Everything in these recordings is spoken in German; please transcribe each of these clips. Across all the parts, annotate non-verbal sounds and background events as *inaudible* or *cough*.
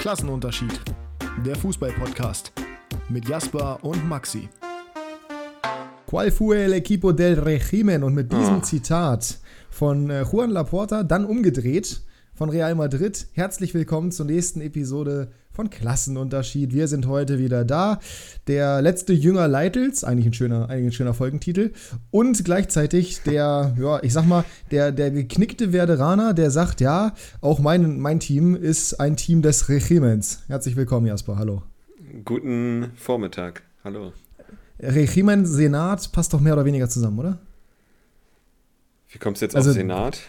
Klassenunterschied. Der Fußball-Podcast mit Jasper und Maxi. Qual fue el equipo del régimen? Und mit diesem Zitat von äh, Juan Laporta, dann umgedreht von Real Madrid. Herzlich willkommen zur nächsten Episode von Klassenunterschied. Wir sind heute wieder da. Der letzte Jünger Leitels, eigentlich ein schöner, eigentlich ein schöner Folgentitel. Und gleichzeitig der, ja, ich sag mal, der, der geknickte Werderaner, der sagt, ja, auch mein, mein Team ist ein Team des Regiments. Herzlich willkommen, Jasper. Hallo. Guten Vormittag. Hallo. Regiment, Senat passt doch mehr oder weniger zusammen, oder? Wie kommst du jetzt Also- auf Senat?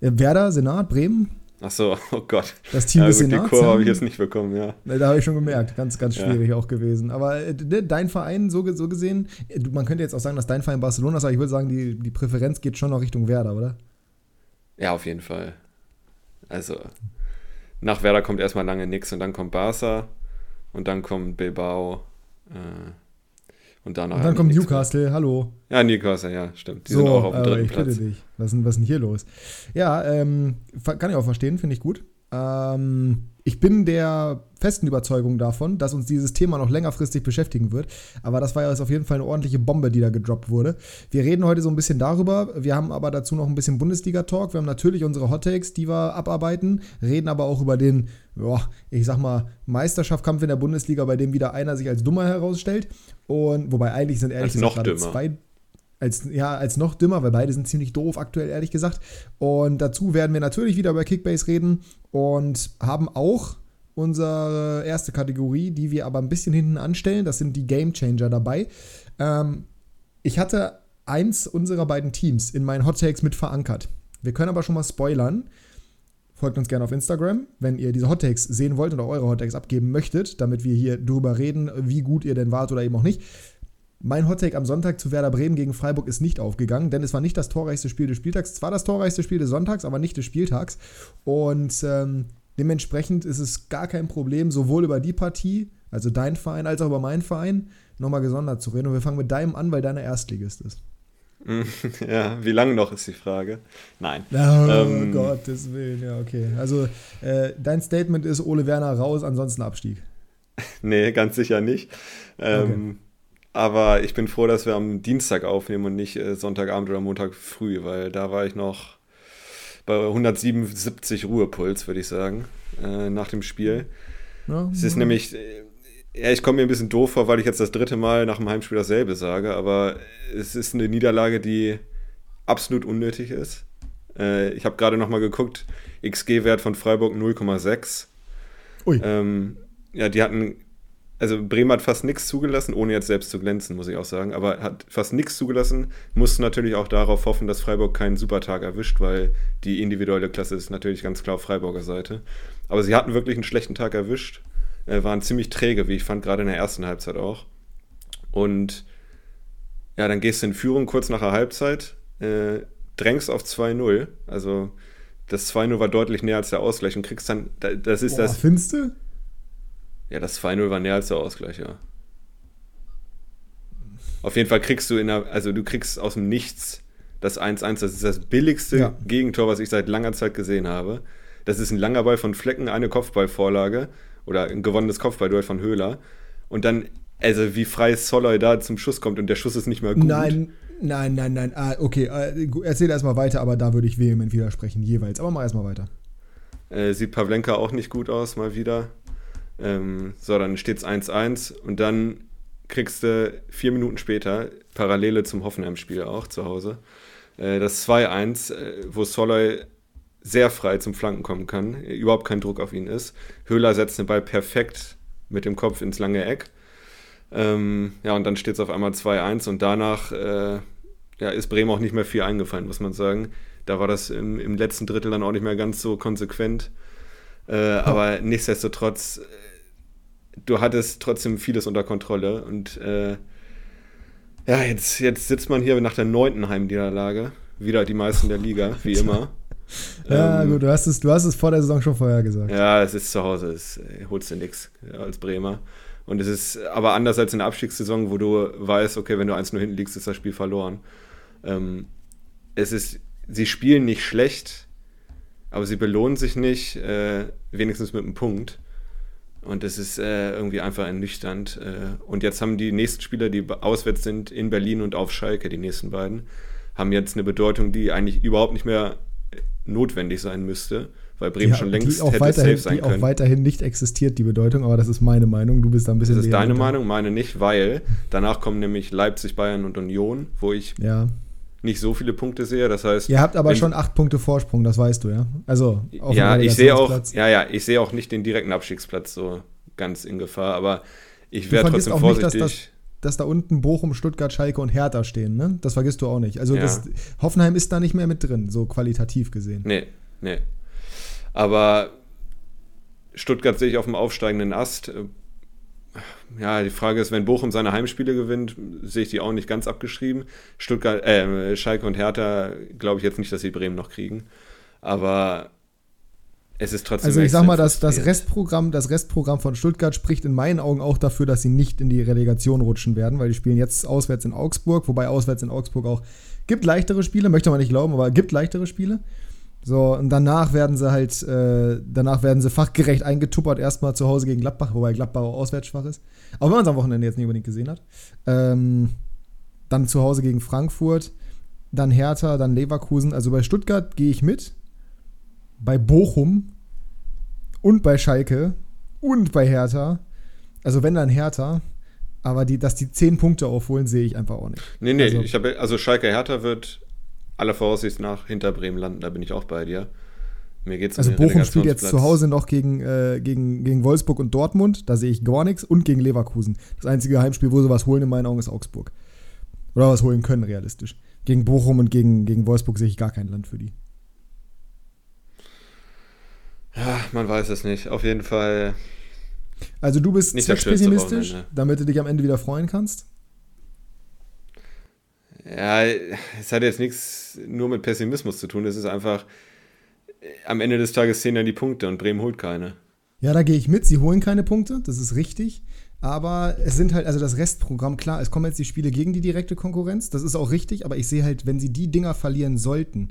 Werder, Senat, Bremen. Ach so, *laughs* oh Gott. Das Team ja, des gut, die Senats. Kurve habe ich ja. jetzt nicht bekommen, ja. Da habe ich schon gemerkt, ganz, ganz Ja. schwierig auch gewesen. Aber äh, de- dein Verein, so, so gesehen, äh, man könnte jetzt auch sagen, dass dein Verein Barcelona ist, aber ich würde sagen, die, die Präferenz geht schon noch Richtung Werder, oder? Ja, auf jeden Fall. Also, nach Werder kommt erstmal lange nix und dann kommt Barca und dann kommt Bilbao äh, und danach. Und dann eigentlich kommt Newcastle, hallo. mehr. Ja, Newcastle, ja, stimmt. Die so, sind auch auf dem aber dritten ich bitte Platz. dich. Was ist, denn, was ist denn hier los? Ja, ähm, kann ich auch verstehen, finde ich gut. Ähm, ich bin der festen Überzeugung davon, dass uns dieses Thema noch längerfristig beschäftigen wird. Aber das war ja jetzt auf jeden Fall eine ordentliche Bombe, die da gedroppt wurde. Wir reden heute so ein bisschen darüber. Wir haben aber dazu noch ein bisschen Bundesliga-Talk. Wir haben natürlich unsere Hot Takes, die wir abarbeiten, reden aber auch über den, ja, ich sag mal, Meisterschaftskampf in der Bundesliga, bei dem wieder einer sich als dummer herausstellt. Und wobei eigentlich sind ehrlich dümmer. zwei als, ja, als noch dümmer, weil beide sind ziemlich doof aktuell, ehrlich gesagt. Und dazu werden wir natürlich wieder über Kickbase reden und haben auch unsere erste Kategorie, die wir aber ein bisschen hinten anstellen. Das sind die Game Changer dabei. Ähm, ich hatte eins unserer beiden Teams in meinen Hot Takes mit verankert. Wir können aber schon mal spoilern. Folgt uns gerne auf Instagram, wenn ihr diese Hot Takes sehen wollt oder eure Hot Takes abgeben möchtet, damit wir hier drüber reden, wie gut ihr denn wart oder eben auch nicht. Mein Hottake am Sonntag zu Werder Bremen gegen Freiburg ist nicht aufgegangen, denn es war nicht das torreichste Spiel des Spieltags. Zwar das torreichste Spiel des Sonntags, aber nicht des Spieltags. Und ähm, dementsprechend ist es gar kein Problem, sowohl über die Partie, also dein Verein, als auch über meinen Verein, nochmal gesondert zu reden. Und wir fangen mit deinem an, weil deiner Erstligist ist. *laughs* ja, wie lange noch ist die Frage? Nein. Oh Ähm, Gottes Willen, ja, okay. Also äh, dein Statement ist Ole Werner raus, ansonsten Abstieg. *laughs* Nee, ganz sicher nicht. Ähm, Aber ich bin froh, dass wir am Dienstag aufnehmen und nicht äh, Sonntagabend oder Montag früh, weil da war ich noch bei 177 Ruhepuls, würde ich sagen, äh, nach dem Spiel. Ja, Es ist nämlich, äh, ja, ich komme mir ein bisschen doof vor, weil ich jetzt das dritte Mal nach dem Heimspiel dasselbe sage, aber es ist eine Niederlage, die absolut unnötig ist. Äh, ich habe gerade nochmal geguckt, XG-Wert von Freiburg 0,6. Ui. Ähm, ja, die hatten, also Bremen hat fast nichts zugelassen, ohne jetzt selbst zu glänzen, muss ich auch sagen, aber hat fast nichts zugelassen, musste natürlich auch darauf hoffen, dass Freiburg keinen Supertag erwischt, weil die individuelle Klasse ist natürlich ganz klar auf Freiburger Seite. Aber sie hatten wirklich einen schlechten Tag erwischt, äh, waren ziemlich träge, wie ich fand, gerade in der ersten Halbzeit auch. Und ja, dann gehst du in Führung kurz nach der Halbzeit, äh, drängst auf 2-0, also das 2-0 war deutlich näher als der Ausgleich und kriegst dann, da- das ist Boah, das, findest du? Ja, das 2-0 war näher als der Ausgleich, ja. Auf jeden Fall kriegst du in der, also du kriegst aus dem Nichts das 1-1, das ist das billigste Ja. Gegentor, was ich seit langer Zeit gesehen habe. Das ist ein langer Ball von Flecken, eine Kopfballvorlage oder ein gewonnenes Kopfballduell von Höhler. Und dann, also wie frei Soloy da zum Schuss kommt und der Schuss ist nicht mehr gut. Nein, nein, nein, nein. Ah, okay, äh, erzähl erstmal weiter, aber da würde ich vehement widersprechen, jeweils. Aber mach erstmal weiter. Äh, sieht Pavlenka auch nicht gut aus, mal wieder. Ähm, so, dann steht es 1-1 und dann kriegst du vier Minuten später, Parallele zum Hoffenheim-Spiel auch zu Hause, äh, das 2-1, äh, wo Soloy sehr frei zum Flanken kommen kann, überhaupt kein Druck auf ihn ist. Höhler setzt den Ball perfekt mit dem Kopf ins lange Eck. Ähm, ja, und dann steht es auf einmal 2-1 und danach äh, ja, ist Bremen auch nicht mehr viel eingefallen, muss man sagen. Da war das im, im letzten Drittel dann auch nicht mehr ganz so konsequent. Äh, Aber nichtsdestotrotz, äh, du hattest trotzdem vieles unter Kontrolle. Und äh, ja, jetzt, jetzt sitzt man hier nach der neunten Heimniederlage. Wieder die meisten der Liga, wie *laughs* immer. Ja, Ähm, gut, du hast, es, du hast es vor der Saison schon vorher gesagt. Ja, es ist zu Hause, es äh, holst du nichts als Bremer. Und es ist aber anders als in der Abstiegssaison, wo du weißt, okay, wenn du 1-0 hinten liegst, ist das Spiel verloren. Ähm, es ist, sie spielen nicht schlecht, aber sie belohnen sich nicht, äh, wenigstens mit einem Punkt. Und das ist äh, irgendwie einfach ernüchternd. Äh, und jetzt haben die nächsten Spieler, die auswärts sind, in Berlin und auf Schalke, die nächsten beiden, haben jetzt eine Bedeutung, die eigentlich überhaupt nicht mehr notwendig sein müsste, weil Bremen Die- schon die längst auch hätte weiterhin, safe sein die auch können. weiterhin nicht existiert, die Bedeutung, aber das ist meine Meinung. Du bist da ein bisschen Das ist deine. Meinung, meine nicht, weil danach kommen nämlich Leipzig, Bayern und Union, wo ich Ja. Nicht so viele Punkte sehe. Das heißt, Ihr habt aber wenn- schon acht Punkte Vorsprung, das weißt du, ja? Also, ja, ich sehe auch, ja, ja, ich sehe auch nicht den direkten Abstiegsplatz so ganz in Gefahr, aber ich wäre trotzdem auch nicht, dass vorsichtig. dass da unten Bochum, Stuttgart, Schalke und Hertha stehen, ne? Das vergisst du auch nicht. Also Ja. das, Hoffenheim ist da nicht mehr mit drin, so qualitativ gesehen. Nee, nee. Aber Stuttgart sehe ich auf dem aufsteigenden Ast. Ja, die Frage ist, wenn Bochum seine Heimspiele gewinnt, sehe ich die auch nicht ganz abgeschrieben. Stuttgart, äh, Schalke und Hertha glaube ich jetzt nicht, dass sie Bremen noch kriegen. Aber es ist trotzdem. Also ich sag mal, das, das. Restprogramm, das Restprogramm von Stuttgart spricht in meinen Augen auch dafür, dass sie nicht in die Relegation rutschen werden, weil die spielen jetzt auswärts in Augsburg, wobei auswärts in Augsburg auch gibt leichtere Spiele, möchte man nicht glauben, aber gibt leichtere Spiele. So, und danach werden sie halt, äh, danach werden sie fachgerecht eingetuppert, erstmal zu Hause gegen Gladbach, wobei Gladbach auch auswärts schwach ist. Auch wenn man es am Wochenende jetzt nicht unbedingt gesehen hat. Ähm, dann zu Hause gegen Frankfurt, dann Hertha, dann Leverkusen. Also bei Stuttgart gehe ich mit. Bei Bochum und bei Schalke und bei Hertha. Also wenn dann Hertha. Aber die, dass die zehn Punkte aufholen, sehe ich einfach auch nicht. Nee, nee, Also- ich habe also Schalke Hertha wird aller Voraussicht nach hinter Bremen landen, da bin ich auch bei dir. Mir geht's um Also den Bochum spielt jetzt zu Hause noch gegen, äh, gegen, gegen Wolfsburg und Dortmund. Da sehe ich gar nichts. Und gegen Leverkusen. Das einzige Heimspiel, wo sie was holen, in meinen Augen, ist Augsburg. Oder was holen können, realistisch. Gegen Bochum und gegen, gegen Wolfsburg sehe ich gar kein Land für die. Ja, man weiß es nicht. Auf jeden Fall. Also du bist Nicht pessimistisch, damit du dich am Ende wieder freuen kannst. Ja, es hat jetzt nichts nur mit Pessimismus zu tun. Es ist einfach, am Ende des Tages zählen dann die Punkte und Bremen holt keine. Ja, da gehe ich mit. Sie holen keine Punkte, das ist richtig. Aber es sind halt, also das Restprogramm, klar, es kommen jetzt die Spiele gegen die direkte Konkurrenz, das ist auch richtig, aber ich sehe halt, wenn sie die Dinger verlieren sollten,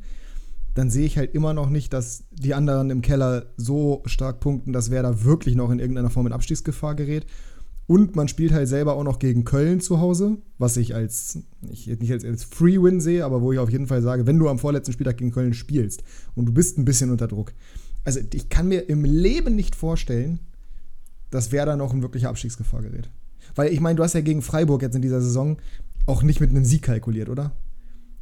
dann sehe ich halt immer noch nicht, dass die anderen im Keller so stark punkten, dass wer da wirklich noch in irgendeiner Form in Abstiegsgefahr gerät. Und man spielt halt selber auch noch gegen Köln zu Hause, was ich als, ich nicht als, als Free-Win sehe, aber wo ich auf jeden Fall sage, wenn du am vorletzten Spieltag gegen Köln spielst und du bist ein bisschen unter Druck. Also ich kann mir im Leben nicht vorstellen, dass Werder noch in wirkliche Abstiegsgefahr gerät. Weil ich meine, du hast ja gegen Freiburg jetzt in dieser Saison auch nicht mit einem Sieg kalkuliert, oder?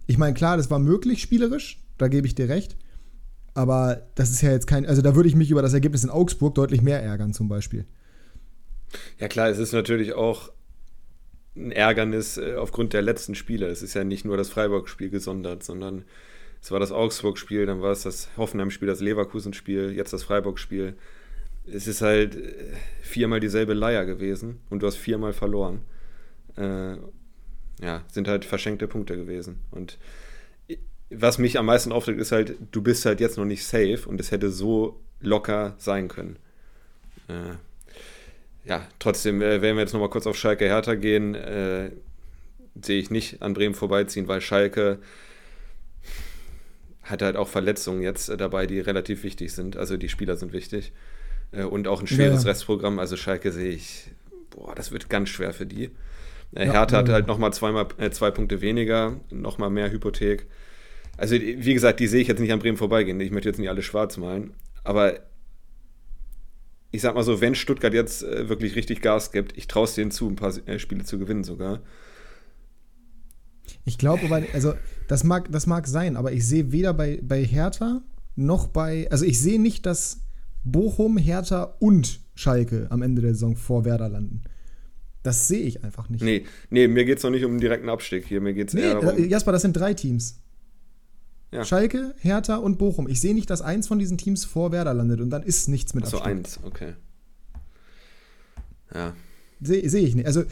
Ich meine, klar, das war möglich spielerisch, da gebe ich dir recht. Aber das ist ja jetzt kein, also da würde ich mich über das Ergebnis in Augsburg deutlich mehr ärgern, zum Beispiel. Ja klar, es ist natürlich auch ein Ärgernis äh, aufgrund der letzten Spiele. Es ist ja nicht nur das Freiburg-Spiel gesondert, sondern es war das Augsburg-Spiel, dann war es das Hoffenheim-Spiel, das Leverkusen-Spiel, jetzt das Freiburg-Spiel. Es ist halt äh, viermal dieselbe Leier gewesen und du hast viermal verloren. Äh, ja, sind halt verschenkte Punkte gewesen. Und was mich am meisten aufregt, ist halt, du bist halt jetzt noch nicht safe und es hätte so locker sein können. Äh, ja, trotzdem, äh, wenn wir jetzt nochmal kurz auf Schalke Hertha gehen, äh, sehe ich nicht an Bremen vorbeiziehen, weil Schalke hat halt auch Verletzungen jetzt äh, dabei, die relativ wichtig sind. Also die Spieler sind wichtig. Äh, und auch ein schweres Ja. Restprogramm. Also Schalke sehe ich, boah, das wird ganz schwer für die. Äh, Ja, Hertha hat ja. halt nochmal zweimal, äh, zwei Punkte weniger, nochmal mehr Hypothek. Also, wie gesagt, die sehe ich jetzt nicht an Bremen vorbeigehen. Ich möchte jetzt nicht alle schwarz malen. Aber ich sag mal so, wenn Stuttgart jetzt äh, wirklich richtig Gas gibt, ich traue es denen zu, ein paar äh, Spiele zu gewinnen sogar. Ich glaube also das mag, das mag sein, aber ich sehe weder bei, bei Hertha noch bei, also ich sehe nicht, dass Bochum, Hertha und Schalke am Ende der Saison vor Werder landen. Das sehe ich einfach nicht. Nee, nee, mir geht es noch nicht um einen direkten Abstieg hier. Mir geht es Nee, eher äh, darum. Jasper, das sind drei Teams. Ja. Schalke, Hertha und Bochum. Ich sehe nicht, dass eins von diesen Teams vor Werder landet und dann ist nichts mit So Abstieg. eins, okay. Ja. Sehe seh ich nicht. Also,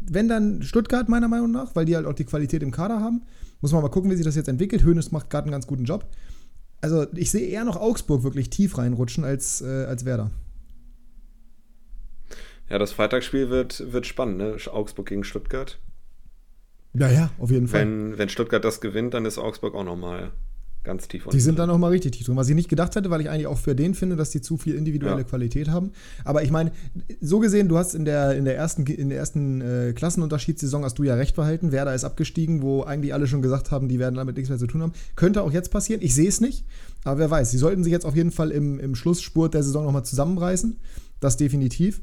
wenn dann Stuttgart, meiner Meinung nach, weil die halt auch die Qualität im Kader haben, muss man mal gucken, wie sich das jetzt entwickelt. Hoeneß macht gerade einen ganz guten Job. Also, ich sehe eher noch Augsburg wirklich tief reinrutschen als, äh, als Werder. Ja, das Freitagsspiel wird, wird spannend, ne? Augsburg gegen Stuttgart. Ja, ja, auf jeden Fall. Wenn, wenn Stuttgart das gewinnt, dann ist Augsburg auch nochmal ganz tief unten. Die sind dann nochmal richtig tief drin. Was ich nicht gedacht hätte, weil ich eigentlich auch für den finde, dass die zu viel individuelle ja. Qualität haben. Aber ich meine, so gesehen, du hast in der, in der ersten, in der ersten äh, Klassenunterschiedssaison hast du ja recht behalten. Werder ist abgestiegen, wo eigentlich alle schon gesagt haben, die werden damit nichts mehr zu tun haben. Könnte auch jetzt passieren. Ich sehe es nicht. Aber wer weiß, sie sollten sich jetzt auf jeden Fall im, im Schlussspurt der Saison nochmal zusammenreißen. Das definitiv.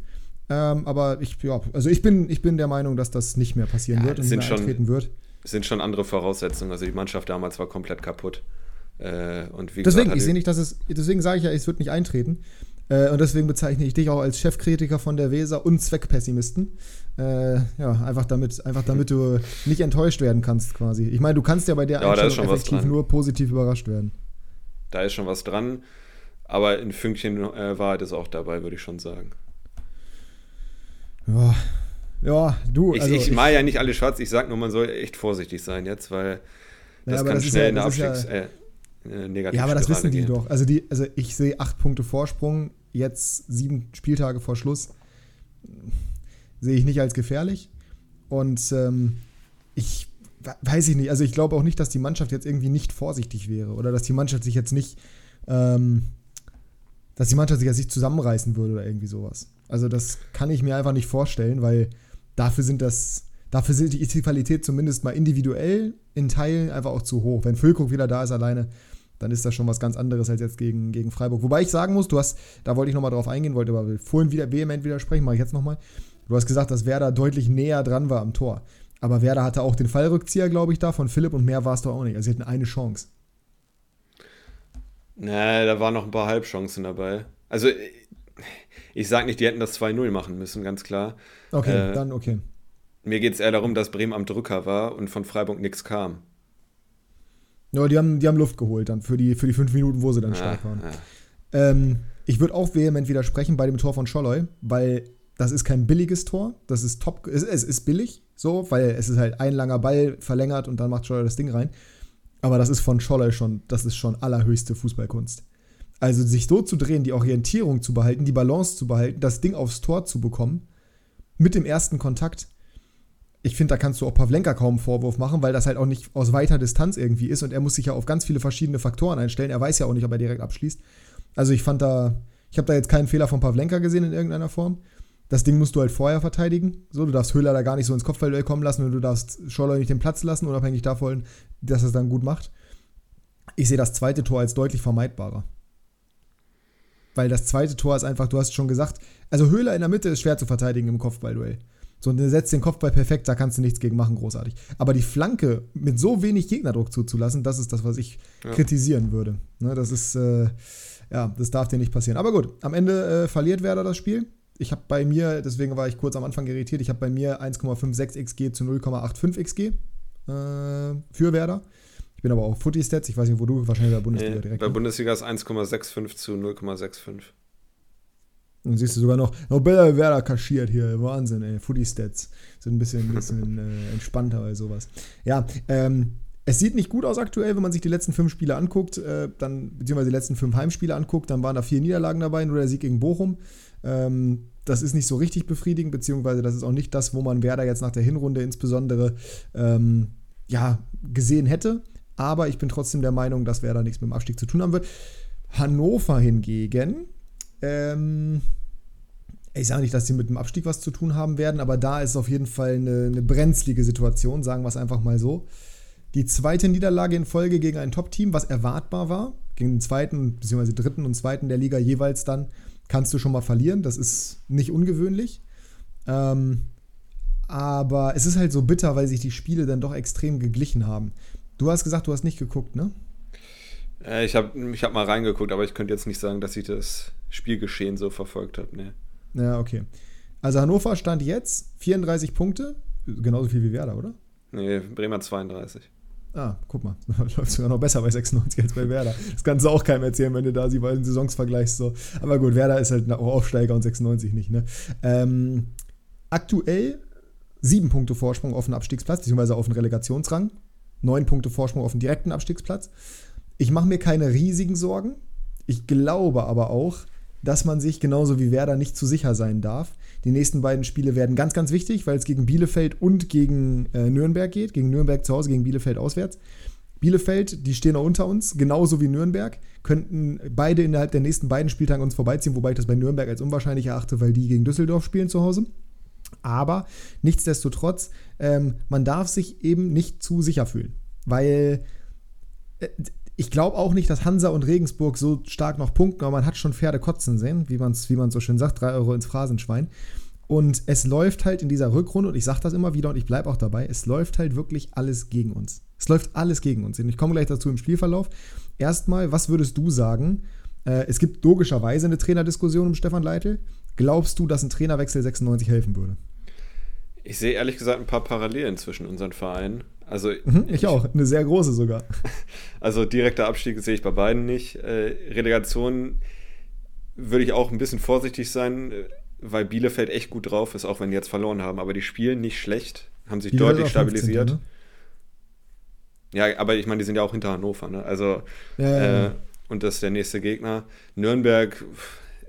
Ähm, aber ich, ja, also ich bin, ich bin der Meinung, dass das nicht mehr passieren ja, wird und nicht mehr schon, eintreten wird. Es sind schon andere Voraussetzungen. Also die Mannschaft damals war komplett kaputt. Äh, und wie deswegen, gesagt, ich sehe nicht, dass es, deswegen sage ich ja, es wird nicht eintreten. Äh, und deswegen bezeichne ich dich auch als Chefkritiker von der Weser und Zweckpessimisten. Äh, ja, einfach damit, einfach damit du *laughs* nicht enttäuscht werden kannst, quasi. Ich meine, du kannst ja bei der ja, Einstellung effektiv nur positiv überrascht werden. Da ist schon was dran, aber ein Fünkchen äh, Wahrheit ist auch dabei, würde ich schon sagen. Ja, ja du. Ich, also ich, ich mal ja nicht alle schwarz, ich sage nur, man soll echt vorsichtig sein jetzt, weil das ja, kann das schnell ja, in der Abstiegs. Ja, äh, negativ Ja, aber das wissen die doch. Also, die, also ich sehe acht Punkte Vorsprung, jetzt sieben Spieltage vor Schluss. Sehe ich nicht als gefährlich. Und ähm, ich weiß ich nicht, also ich glaube auch nicht, dass die Mannschaft jetzt irgendwie nicht vorsichtig wäre oder dass die Mannschaft sich jetzt nicht, ähm, dass die Mannschaft sich jetzt nicht zusammenreißen würde oder irgendwie sowas. Also das kann ich mir einfach nicht vorstellen, weil dafür sind das, dafür sind die Qualität zumindest mal individuell in Teilen einfach auch zu hoch. Wenn Füllkrug wieder da ist alleine, dann ist das schon was ganz anderes als jetzt gegen, gegen Freiburg. Wobei ich sagen muss, du hast, da wollte ich nochmal drauf eingehen, wollte aber vorhin wieder vehement widersprechen, mache ich jetzt nochmal. Du hast gesagt, dass Werder deutlich näher dran war am Tor. Aber Werder hatte auch den Fallrückzieher, glaube ich, da von Philipp und mehr war es doch auch nicht. Also sie hatten eine Chance. Nee, da waren noch ein paar Halbchancen dabei. Also ich sage nicht, die hätten das 2-0 machen müssen, ganz klar. Okay, äh, dann okay. Mir geht es eher darum, dass Bremen am Drücker war und von Freiburg nichts kam. Ja, die haben, die haben Luft geholt dann für die, für die fünf Minuten, wo sie dann stark waren. Ja. Ähm, ich würde auch vehement widersprechen bei dem Tor von Scholloy, weil das ist kein billiges Tor. Das ist top. Es, es ist billig, so, weil es ist halt ein langer Ball verlängert und dann macht Scholloy das Ding rein. Aber das ist von Scholloy schon, das ist schon allerhöchste Fußballkunst. Also sich so zu drehen, die Orientierung zu behalten, die Balance zu behalten, das Ding aufs Tor zu bekommen, mit dem ersten Kontakt, ich finde, da kannst du auch Pavlenka kaum einen Vorwurf machen, weil das halt auch nicht aus weiter Distanz irgendwie ist und er muss sich ja auf ganz viele verschiedene Faktoren einstellen. Er weiß ja auch nicht, ob er direkt abschließt. Also ich fand da, ich habe da jetzt keinen Fehler von Pavlenka gesehen in irgendeiner Form. Das Ding musst du halt vorher verteidigen. So, du darfst Höhler da gar nicht so ins Kopfball kommen lassen und du darfst Scholler nicht den Platz lassen, unabhängig davon, dass er es dann gut macht. Ich sehe das zweite Tor als deutlich vermeidbarer. Weil das zweite Tor ist einfach, du hast schon gesagt, also Höhler in der Mitte ist schwer zu verteidigen im Kopfballduell. So, und setzt den Kopfball perfekt, da kannst du nichts gegen machen, großartig. Aber die Flanke mit so wenig Gegnerdruck zuzulassen, das ist das, was ich ja. kritisieren würde. Ne, das ist, äh, ja, das darf dir nicht passieren. Aber gut, am Ende äh, verliert Werder das Spiel. Ich habe bei mir, deswegen war ich kurz am Anfang irritiert, ich habe bei mir 1,56 XG zu 0,85 XG äh, für Werder. Ich bin aber auch Footy-Stats, ich weiß nicht, wo du wahrscheinlich bei der Bundesliga nee, direkt. Bei Bundesliga ist 1,65 zu 0,65. Dann siehst du sogar noch, besser Werder kaschiert hier. Wahnsinn, ey. Footy-Stats sind ein bisschen, ein bisschen äh, entspannter bei sowas. Ja, ähm, es sieht nicht gut aus aktuell, wenn man sich die letzten fünf Spiele anguckt, äh, dann, beziehungsweise die letzten fünf Heimspiele anguckt, dann waren da vier Niederlagen dabei, nur der Sieg gegen Bochum. Ähm, das ist nicht so richtig befriedigend, beziehungsweise das ist auch nicht das, wo man Werder jetzt nach der Hinrunde insbesondere ähm, ja, gesehen hätte. Aber ich bin trotzdem der Meinung, dass Werder nichts mit dem Abstieg zu tun haben wird. Hannover hingegen, ähm, ich sage nicht, dass sie mit dem Abstieg was zu tun haben werden, aber da ist auf jeden Fall eine, eine brenzlige Situation, sagen wir es einfach mal so. Die zweite Niederlage in Folge gegen ein Top-Team, was erwartbar war, gegen den zweiten, beziehungsweise dritten und zweiten der Liga jeweils dann, kannst du schon mal verlieren. Das ist nicht ungewöhnlich. Ähm, aber es ist halt so bitter, weil sich die Spiele dann doch extrem geglichen haben. Du hast gesagt, du hast nicht geguckt, ne? Äh, ich habe ich hab mal reingeguckt, aber ich könnte jetzt nicht sagen, dass ich das Spielgeschehen so verfolgt habe. Nee. Ja, okay. Also Hannover stand jetzt 34 Punkte, genauso viel wie Werder, oder? Nee, Bremer 32. Ah, guck mal, *laughs* läuft sogar noch besser bei 96 als bei Werder. Das kannst du auch keinem erzählen, wenn du da die beiden Saisons vergleichst. So. Aber gut, Werder ist halt auch Aufsteiger und 96 nicht. Ne? Ähm, aktuell sieben Punkte Vorsprung auf den Abstiegsplatz, beziehungsweise auf den Relegationsrang. Neun Punkte Vorsprung auf den direkten Abstiegsplatz. Ich mache mir keine riesigen Sorgen. Ich glaube aber auch, dass man sich genauso wie Werder nicht zu sicher sein darf. Die nächsten beiden Spiele werden ganz, ganz wichtig, weil es gegen Bielefeld und gegen äh, Nürnberg geht. Gegen Nürnberg zu Hause, gegen Bielefeld auswärts. Bielefeld, die stehen auch unter uns, genauso wie Nürnberg, könnten beide innerhalb der nächsten beiden Spieltage uns vorbeiziehen, wobei ich das bei Nürnberg als unwahrscheinlich erachte, weil die gegen Düsseldorf spielen zu Hause. Aber nichtsdestotrotz, ähm, man darf sich eben nicht zu sicher fühlen, weil äh, ich glaube auch nicht, dass Hansa und Regensburg so stark noch punkten, aber man hat schon Pferde kotzen sehen, wie man es wie so schön sagt, drei Euro ins Phrasenschwein. Und es läuft halt in dieser Rückrunde, und ich sage das immer wieder und ich bleibe auch dabei, es läuft halt wirklich alles gegen uns. Es läuft alles gegen uns. Und ich komme gleich dazu im Spielverlauf. Erstmal, was würdest du sagen? Äh, es gibt logischerweise eine Trainerdiskussion um Stefan Leitl. Glaubst du, dass ein Trainerwechsel 96 helfen würde? Ich sehe ehrlich gesagt ein paar Parallelen zwischen unseren Vereinen. Also mhm, ich, ich, auch, eine sehr große sogar. *laughs* Also direkter Abstieg sehe ich bei beiden nicht. Äh, Relegation würde ich auch ein bisschen vorsichtig sein, äh, weil Bielefeld echt gut drauf ist, auch wenn die jetzt verloren haben. Aber die spielen nicht schlecht, haben sich deutlich stabilisiert. 15, ne? Ja, aber ich meine, die sind ja auch hinter Hannover, ne? Also ja, ja, äh, und das ist der nächste Gegner. Nürnberg,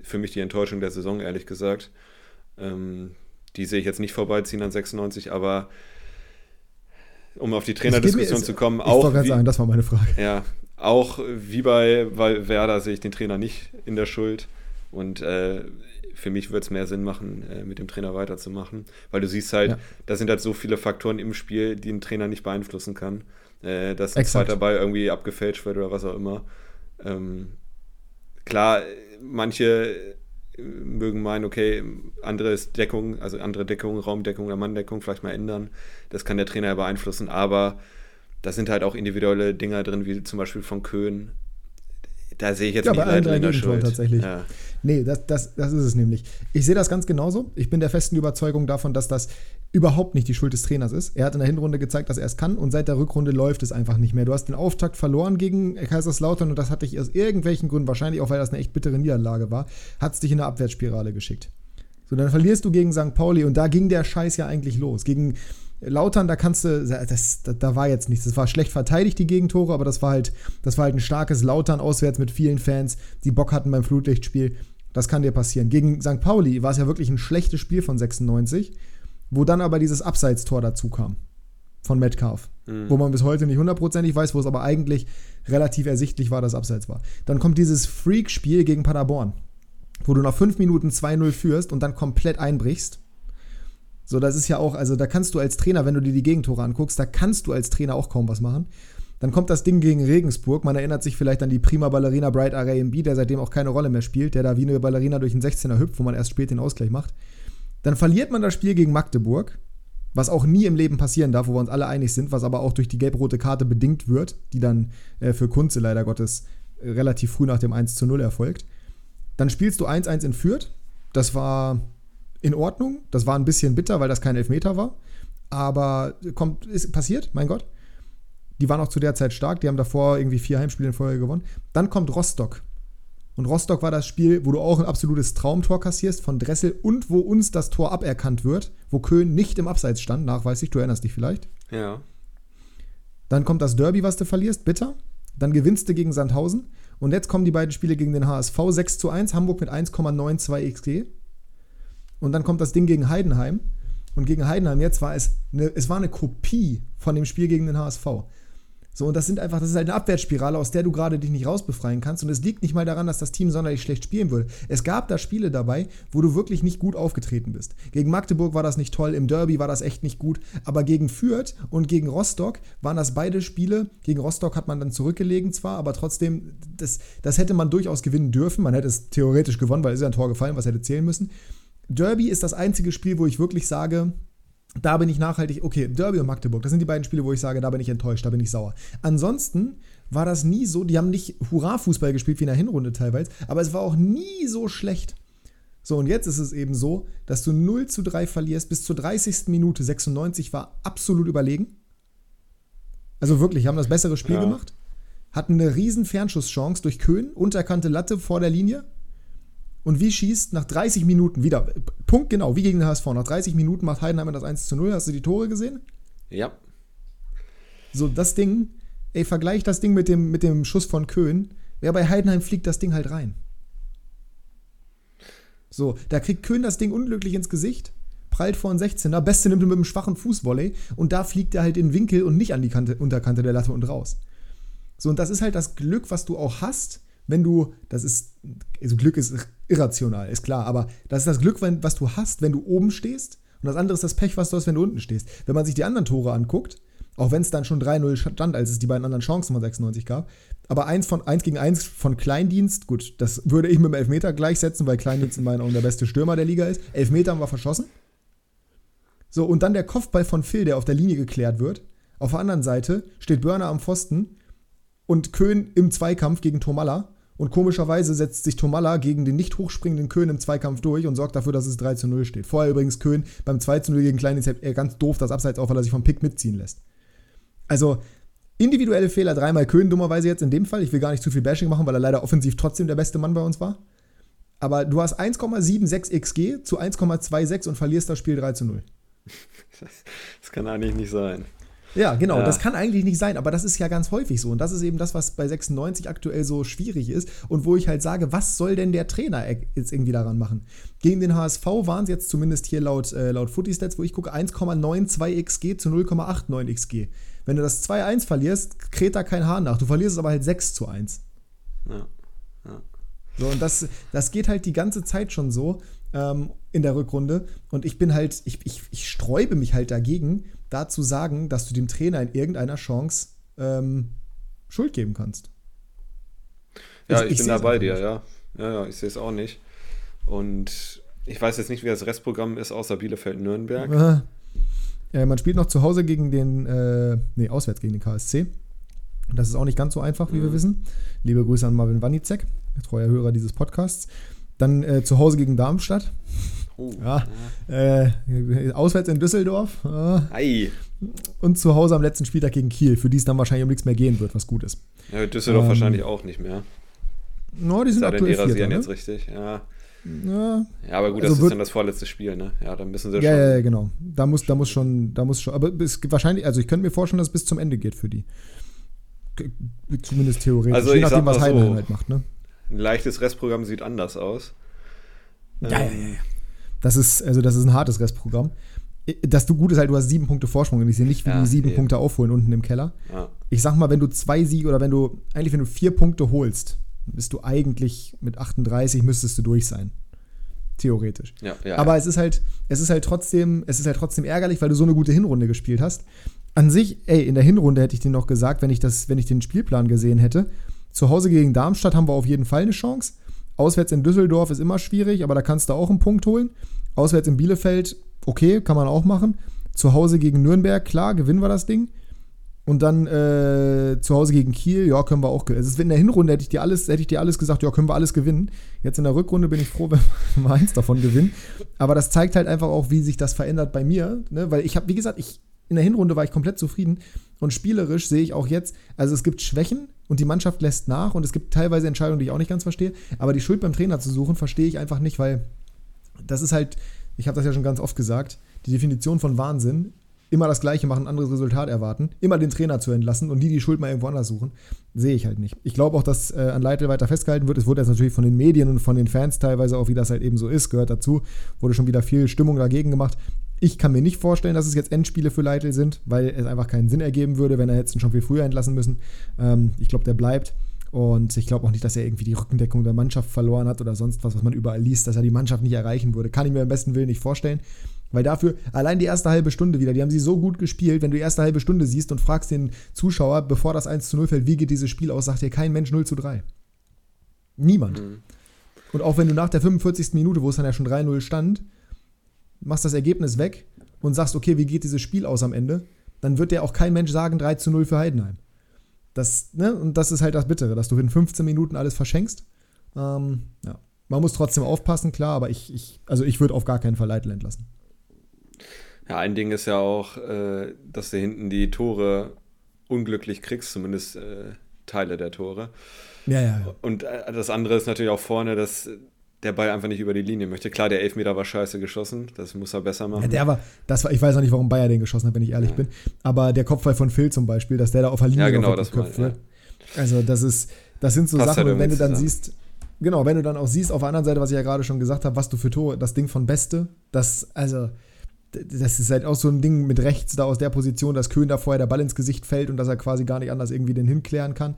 für mich die Enttäuschung der Saison, ehrlich gesagt. Ähm, die sehe ich jetzt nicht vorbeiziehen an 96, aber um auf die Trainerdiskussion zu kommen, ich auch. Ich wollte sagen, das war meine Frage. Ja, auch wie bei, bei Werder sehe ich den Trainer nicht in der Schuld. Und äh, für mich würde es mehr Sinn machen, äh, mit dem Trainer weiterzumachen. Weil du siehst halt, ja. da sind halt so viele Faktoren im Spiel, die ein Trainer nicht beeinflussen kann. Äh, dass ein zweiter Ball irgendwie abgefälscht wird oder was auch immer. Ähm, klar, manche mögen meinen, okay, andere Deckung, also andere Deckung, Raumdeckung oder Manndeckung vielleicht mal ändern. Das kann der Trainer ja beeinflussen, aber da sind halt auch individuelle Dinger drin, wie zum Beispiel von Köhn. Da sehe ich jetzt ja, nicht bei allen drei Schuld. tatsächlich. Ja. Nee, das, das, das ist es nämlich. Ich sehe das ganz genauso. Ich bin der festen Überzeugung davon, dass das überhaupt nicht die Schuld des Trainers ist. Er hat in der Hinrunde gezeigt, dass er es kann und seit der Rückrunde läuft es einfach nicht mehr. Du hast den Auftakt verloren gegen Kaiserslautern und das hat dich aus irgendwelchen Gründen, wahrscheinlich auch weil das eine echt bittere Niederlage war, hat es dich in eine Abwärtsspirale geschickt. So, dann verlierst du gegen St. Pauli und da ging der Scheiß ja eigentlich los. Gegen Lautern, da kannst du, das, da, da war jetzt nichts. Das war schlecht verteidigt, die Gegentore, aber das war halt, das war halt ein starkes Lautern auswärts mit vielen Fans, die Bock hatten beim Flutlichtspiel. Das kann dir passieren. Gegen St. Pauli war es ja wirklich ein schlechtes Spiel von 96 wo dann aber dieses Abseitstor dazu kam von Metcalf, mhm. wo man bis heute nicht hundertprozentig weiß, wo es aber eigentlich relativ ersichtlich war, dass Abseits war. Dann kommt dieses Freak-Spiel gegen Paderborn, wo du nach fünf Minuten 2-0 führst und dann komplett einbrichst. So, das ist ja auch, also da kannst du als Trainer, wenn du dir die Gegentore anguckst, da kannst du als Trainer auch kaum was machen. Dann kommt das Ding gegen Regensburg. Man erinnert sich vielleicht an die prima Ballerina Bright RAMB, der seitdem auch keine Rolle mehr spielt, der da wie eine Ballerina durch den 16er hüpft, wo man erst spät den Ausgleich macht. Dann verliert man das Spiel gegen Magdeburg, was auch nie im Leben passieren darf, wo wir uns alle einig sind, was aber auch durch die gelb-rote Karte bedingt wird, die dann äh, für Kunze leider Gottes äh, relativ früh nach dem 1 zu 0 erfolgt. Dann spielst du 1-1 in Fürth. Das war in Ordnung. Das war ein bisschen bitter, weil das kein Elfmeter war. Aber kommt, ist passiert, mein Gott. Die waren auch zu der Zeit stark. Die haben davor irgendwie vier Heimspiele in Folge gewonnen. Dann kommt Rostock und Rostock war das Spiel, wo du auch ein absolutes Traumtor kassierst von Dressel und wo uns das Tor aberkannt wird, wo Köln nicht im Abseits stand, nachweislich, du erinnerst dich vielleicht. Ja. Dann kommt das Derby, was du verlierst, bitter. Dann gewinnst du gegen Sandhausen. Und jetzt kommen die beiden Spiele gegen den HSV 6 zu 1, Hamburg mit 1,92 XG. Und dann kommt das Ding gegen Heidenheim. Und gegen Heidenheim jetzt war es eine, es war eine Kopie von dem Spiel gegen den HSV. So, und das sind einfach, das ist halt eine Abwärtsspirale, aus der du gerade dich nicht rausbefreien kannst. Und es liegt nicht mal daran, dass das Team sonderlich schlecht spielen würde. Es gab da Spiele dabei, wo du wirklich nicht gut aufgetreten bist. Gegen Magdeburg war das nicht toll, im Derby war das echt nicht gut. Aber gegen Fürth und gegen Rostock waren das beide Spiele. Gegen Rostock hat man dann zurückgelegen zwar, aber trotzdem, das, das hätte man durchaus gewinnen dürfen. Man hätte es theoretisch gewonnen, weil es ist ja ein Tor gefallen, was hätte zählen müssen. Derby ist das einzige Spiel, wo ich wirklich sage, da bin ich nachhaltig, okay, Derby und Magdeburg, das sind die beiden Spiele, wo ich sage, da bin ich enttäuscht, da bin ich sauer. Ansonsten war das nie so, die haben nicht Hurra-Fußball gespielt wie in der Hinrunde teilweise, aber es war auch nie so schlecht. So, und jetzt ist es eben so, dass du 0 zu 3 verlierst, bis zur 30. Minute 96 war absolut überlegen. Also wirklich, haben das bessere Spiel ja. gemacht. Hatten eine riesen Fernschusschance durch Köhn, unterkante Latte vor der Linie. Und wie schießt nach 30 Minuten wieder, Punkt genau, wie gegen den HSV, nach 30 Minuten macht Heidenheimer das 1 zu 0. Hast du die Tore gesehen? Ja. So, das Ding, ey, vergleich das Ding mit dem, mit dem Schuss von Köhn. Ja, bei Heidenheim fliegt das Ding halt rein. So, da kriegt Köhn das Ding unglücklich ins Gesicht, prallt vor ein 16er, Beste nimmt er mit einem schwachen Fußvolley und da fliegt er halt in den Winkel und nicht an die Kante, Unterkante der Latte und raus. So, und das ist halt das Glück, was du auch hast, wenn du, das ist, also Glück ist irrational, ist klar, aber das ist das Glück, was du hast, wenn du oben stehst. Und das andere ist das Pech, was du hast, wenn du unten stehst. Wenn man sich die anderen Tore anguckt, auch wenn es dann schon 3-0 stand, als es die beiden anderen Chancen von 96 gab. Aber eins, von, eins gegen eins von Kleindienst, gut, das würde ich mit dem Elfmeter gleichsetzen, weil Kleindienst in meinen Augen der beste Stürmer der Liga ist. Elfmeter haben wir verschossen. So, und dann der Kopfball von Phil, der auf der Linie geklärt wird. Auf der anderen Seite steht Börner am Pfosten und Köhn im Zweikampf gegen Tomalla. Und komischerweise setzt sich Tomalla gegen den nicht hochspringenden Köhn im Zweikampf durch und sorgt dafür, dass es 3 zu 0 steht. Vorher übrigens Köhn beim 2 zu 0 gegen Kleindienst ganz doof das Abseits auf, weil er sich vom Pick mitziehen lässt. Also individuelle Fehler, dreimal Köhn, dummerweise jetzt in dem Fall. Ich will gar nicht zu viel Bashing machen, weil er leider offensiv trotzdem der beste Mann bei uns war. Aber du hast 1,76 XG zu 1,26 und verlierst das Spiel 3 zu 0. *laughs* Das kann eigentlich nicht sein. Ja, genau, ja. das kann eigentlich nicht sein, aber das ist ja ganz häufig so. Und das ist eben das, was bei 96 aktuell so schwierig ist und wo ich halt sage, was soll denn der Trainer jetzt irgendwie daran machen? Gegen den HSV waren es jetzt zumindest hier laut, äh, laut Footy-Stats, wo ich gucke, 1,92 XG zu 0,89 XG. Wenn du das 2-1 verlierst, kräht da kein Hahn nach. Du verlierst es aber halt 6 zu 1. Ja. ja. So, und das, das geht halt die ganze Zeit schon so ähm, in der Rückrunde. Und ich bin halt, ich, ich, ich sträube mich halt dagegen, da zu sagen, dass du dem Trainer in irgendeiner Chance ähm, Schuld geben kannst. Ja, ich, ich bin da bei dir, ja. ja. Ja, ich sehe es auch nicht. Und ich weiß jetzt nicht, wie das Restprogramm ist, außer Bielefeld-Nürnberg. Äh, man spielt noch zu Hause gegen den, äh, nee, auswärts gegen den KSC. Das ist auch nicht ganz so einfach, wie mhm. wir wissen. Liebe Grüße an Marvin Wanicek, treuer Hörer dieses Podcasts. Dann äh, zu Hause gegen Darmstadt. Oh, ja. ja. Äh, auswärts in Düsseldorf. Äh, und zu Hause am letzten Spieltag gegen Kiel, für die es dann wahrscheinlich um nichts mehr gehen wird, was gut ist. Ja, Düsseldorf ähm, wahrscheinlich auch nicht mehr. No, die sind aktuell die rasieren ne? jetzt richtig, ja. Ja, ja aber gut, also das ist dann das vorletzte Spiel, ne? Ja, dann müssen sie ja, schon. Ja, genau. Da muss, da muss schon, da muss schon, aber es gibt wahrscheinlich, also ich könnte mir vorstellen, dass es bis zum Ende geht für die. Zumindest theoretisch. Also Je nachdem, was Heidenheim so, halt macht, ne? Ein leichtes Restprogramm sieht anders aus. Ja, ja, ja, ja. Das ist, also das ist ein hartes Restprogramm. Dass du gut ist halt, du hast sieben Punkte Vorsprung und ich sehe nicht, wie ja, die sieben eben. Punkte aufholen unten im Keller. Ja. Ich sag mal, wenn du zwei Siege oder wenn du, eigentlich wenn du vier Punkte holst, bist du eigentlich mit 38 müsstest du durch sein. Theoretisch. Ja, ja, Aber es ist halt, es ist halt trotzdem, es ist halt trotzdem ärgerlich, weil du so eine gute Hinrunde gespielt hast. An sich, ey, in der Hinrunde hätte ich dir noch gesagt, wenn ich das, wenn ich den Spielplan gesehen hätte. Zu Hause gegen Darmstadt haben wir auf jeden Fall eine Chance. Auswärts in Düsseldorf ist immer schwierig, aber da kannst du auch einen Punkt holen. Auswärts in Bielefeld, okay, kann man auch machen. Zu Hause gegen Nürnberg, klar, gewinnen wir das Ding. Und dann äh, zu Hause gegen Kiel, ja, können wir auch gewinnen. Also in der Hinrunde hätte ich dir alles, hätte ich dir alles gesagt, ja, können wir alles gewinnen. Jetzt in der Rückrunde bin ich froh, *laughs* wenn wir eins davon gewinnen. Aber das zeigt halt einfach auch, wie sich das verändert bei mir. Ne? Weil ich habe, wie gesagt, ich, in der Hinrunde war ich komplett zufrieden. Und spielerisch sehe ich auch jetzt, also es gibt Schwächen und die Mannschaft lässt nach und es gibt teilweise Entscheidungen, die ich auch nicht ganz verstehe. Aber die Schuld beim Trainer zu suchen, verstehe ich einfach nicht, weil das ist halt, ich habe das ja schon ganz oft gesagt, die Definition von Wahnsinn immer das Gleiche machen, anderes Resultat erwarten, immer den Trainer zu entlassen und die die Schuld mal irgendwo anders suchen, sehe ich halt nicht. Ich glaube auch, dass äh, an Leitl weiter festgehalten wird. Es wurde jetzt natürlich von den Medien und von den Fans teilweise auch, wie das halt eben so ist, gehört dazu, wurde schon wieder viel Stimmung dagegen gemacht. Ich kann mir nicht vorstellen, dass es jetzt Endspiele für Leitl sind, weil es einfach keinen Sinn ergeben würde, wenn er jetzt schon viel früher entlassen müssen. Ähm, ich glaube, der bleibt. Und ich glaube auch nicht, dass er irgendwie die Rückendeckung der Mannschaft verloren hat oder sonst was, was man überall liest, dass er die Mannschaft nicht erreichen würde. Kann ich mir am besten Willen nicht vorstellen. Weil dafür, allein die erste halbe Stunde wieder, die haben sie so gut gespielt, wenn du die erste halbe Stunde siehst und fragst den Zuschauer, bevor das 1 zu 0 fällt, wie geht dieses Spiel aus, sagt dir kein Mensch 0 zu 3. Niemand. Mhm. Und auch wenn du nach der 45. Minute, wo es dann ja schon 3-0 stand, machst das Ergebnis weg und sagst, okay, wie geht dieses Spiel aus am Ende, dann wird dir auch kein Mensch sagen 3 zu 0 für Heidenheim. Das, ne? Und das ist halt das Bittere, dass du in 15 Minuten alles verschenkst. Ähm, ja. Man muss trotzdem aufpassen, klar, aber ich, ich also ich würde auf gar keinen Fall Leitl entlassen. Ja, ein Ding ist ja auch, äh, dass du hinten die Tore unglücklich kriegst, zumindest äh, Teile der Tore. Ja. ja. Und äh, das andere ist natürlich auch vorne, dass der Ball einfach nicht über die Linie möchte. Klar, der Elfmeter war scheiße geschossen, das muss er besser machen. Ja, der war, das war, ich weiß auch nicht, warum Bayer den geschossen hat, wenn ich ehrlich ja. bin. Aber der Kopfball von Phil zum Beispiel, dass der da auf der Linie ja, genau, das geköpft wird. Also, das ist, das sind so Passt Sachen, halt wenn du dann zusammen. siehst, genau, wenn du dann auch siehst, auf der anderen Seite, was ich ja gerade schon gesagt habe, was du für Tore, das Ding von Beste, das, also, das ist halt auch so ein Ding mit rechts da aus der Position, dass Köhn da vorher der Ball ins Gesicht fällt und dass er quasi gar nicht anders irgendwie den hinklären kann.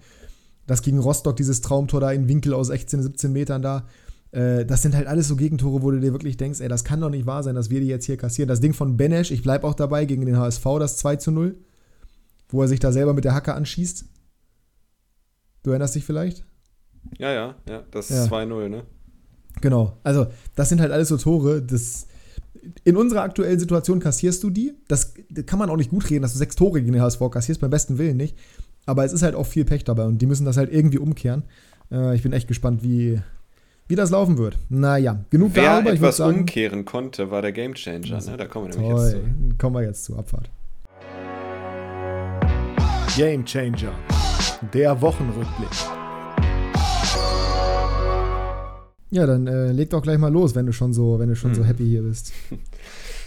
Das gegen Rostock, dieses Traumtor da in Winkel aus 16, 17 Metern da. Äh, das sind halt alles so Gegentore, wo du dir wirklich denkst, ey, das kann doch nicht wahr sein, dass wir die jetzt hier kassieren. Das Ding von Benesch, ich bleib auch dabei, gegen den HSV, das 2 zu 0, wo er sich da selber mit der Hacke anschießt. Du erinnerst dich vielleicht? Ja, ja, ja, das ist ja. 2-0, ne? Genau. Also, das sind halt alles so Tore, das in unserer aktuellen Situation kassierst du die. Das kann man auch nicht gut reden, dass du sechs Tore gegen den HSV kassierst, beim besten Willen nicht. Aber es ist halt auch viel Pech dabei und die müssen das halt irgendwie umkehren. Äh, ich bin echt gespannt, wie, wie das laufen wird. Naja, genug Wer darüber. Wer etwas sagen, umkehren konnte, war der Gamechanger. Ne? Da kommen wir nämlich toll. jetzt zu. Kommen wir jetzt zu Abfahrt. Gamechanger. Der Wochenrückblick. Ja, dann äh, leg doch gleich mal los, wenn du schon so, wenn du schon hm. so happy hier bist. *laughs*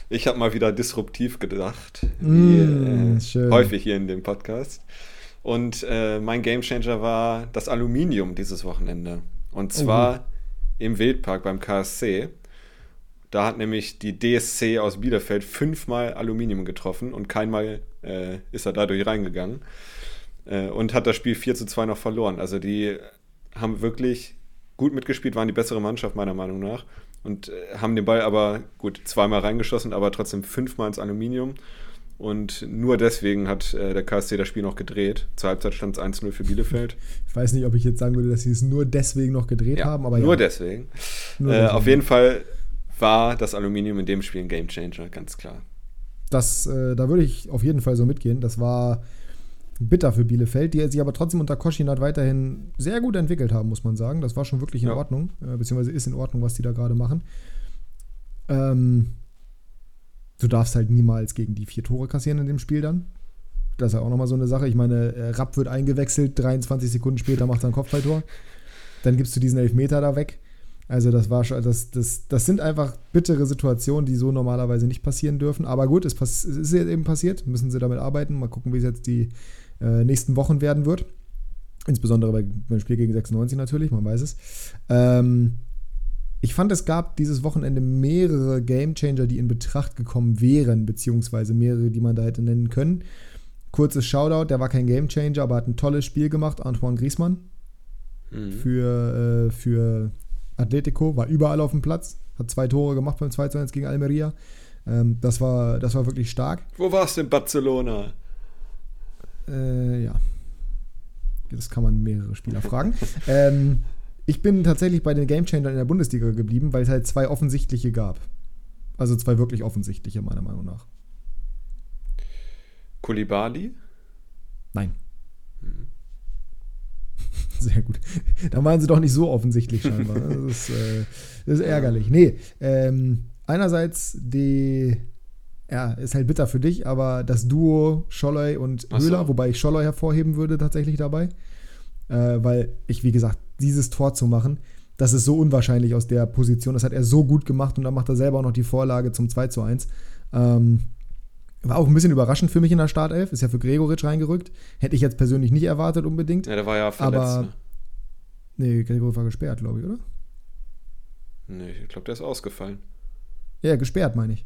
Ich habe mal wieder disruptiv gedacht, wie mm, äh, häufig hier in dem Podcast. Und äh, mein Gamechanger war das Aluminium dieses Wochenende. Und zwar oh. Im Wildpark beim KSC. Da hat nämlich die DSC aus Bielefeld fünfmal Aluminium getroffen und keinmal äh, ist er dadurch reingegangen. Äh, und hat das Spiel 4 zu 2 noch verloren. Also die haben wirklich gut mitgespielt, waren die bessere Mannschaft meiner Meinung nach und äh, haben den Ball aber gut zweimal reingeschossen, aber trotzdem fünfmal ins Aluminium. Und nur deswegen hat äh, der KSC das Spiel noch gedreht. Zur Halbzeit stand es 1-0 für Bielefeld. Ich weiß nicht, ob ich jetzt sagen würde, dass sie es nur deswegen noch gedreht ja, haben, aber nur ja. deswegen. Nur äh. Auf jeden Fall war das Aluminium in dem Spiel ein Gamechanger, ganz klar. Das, äh, da würde ich auf jeden Fall so mitgehen. Das war bitter für Bielefeld, die sich aber trotzdem unter Koschinat weiterhin sehr gut entwickelt haben, muss man sagen. Das war schon wirklich in ja. Ordnung, äh, beziehungsweise ist in Ordnung, was die da gerade machen. Ähm, du darfst halt niemals gegen die vier Tore kassieren in dem Spiel dann. Das ist ja auch nochmal so eine Sache. Ich meine, äh, Rapp wird eingewechselt, 23 Sekunden später macht er ein Kopfballtor. Dann gibst du diesen Elfmeter da weg. Also das war schon, das, das, das sind einfach bittere Situationen, die so normalerweise nicht passieren dürfen. Aber gut, es, es ist jetzt eben passiert, müssen sie damit arbeiten. Mal gucken, wie es jetzt die äh, nächsten Wochen werden wird. Insbesondere bei, beim Spiel gegen 96 natürlich, man weiß es. Ähm, ich fand, es gab dieses Wochenende mehrere Gamechanger, die in Betracht gekommen wären, beziehungsweise mehrere, die man da hätte nennen können. Kurzes Shoutout, der war kein Gamechanger, aber hat ein tolles Spiel gemacht, Antoine Griezmann. Mhm. Für, äh, für Atletico, war überall auf dem Platz, hat zwei Tore gemacht beim 2 1 gegen Almeria. Ähm, das, war, das war wirklich stark. Wo warst du in Barcelona? Äh, ja. Das kann man mehrere Spieler fragen. *laughs* ähm, ich bin tatsächlich bei den Gamechangern in der Bundesliga geblieben, weil es halt zwei offensichtliche gab. Also zwei wirklich offensichtliche, meiner Meinung nach. Kulibali? Nein. Mhm. *laughs* Sehr gut. Da waren sie doch nicht so offensichtlich scheinbar. Das ist, äh, das ist ärgerlich. Nee, ähm, einerseits die ja, ist halt bitter für dich, aber das Duo Scholloy und Höhler, so. wobei ich Scholloy hervorheben würde tatsächlich dabei, äh, weil ich, wie gesagt, dieses Tor zu machen, das ist so unwahrscheinlich aus der Position. Das hat er so gut gemacht und dann macht er selber auch noch die Vorlage zum 2 zu 1. Ähm, war auch ein bisschen überraschend für mich in der Startelf. Ist ja für Gregoritsch reingerückt. Hätte ich jetzt persönlich nicht erwartet unbedingt. Ja, der war ja verletzt. Aber, ne? Nee, Gregoritsch war gesperrt, glaube ich, oder? Nee, ich glaube, der ist ausgefallen. Ja, gesperrt, meine ich.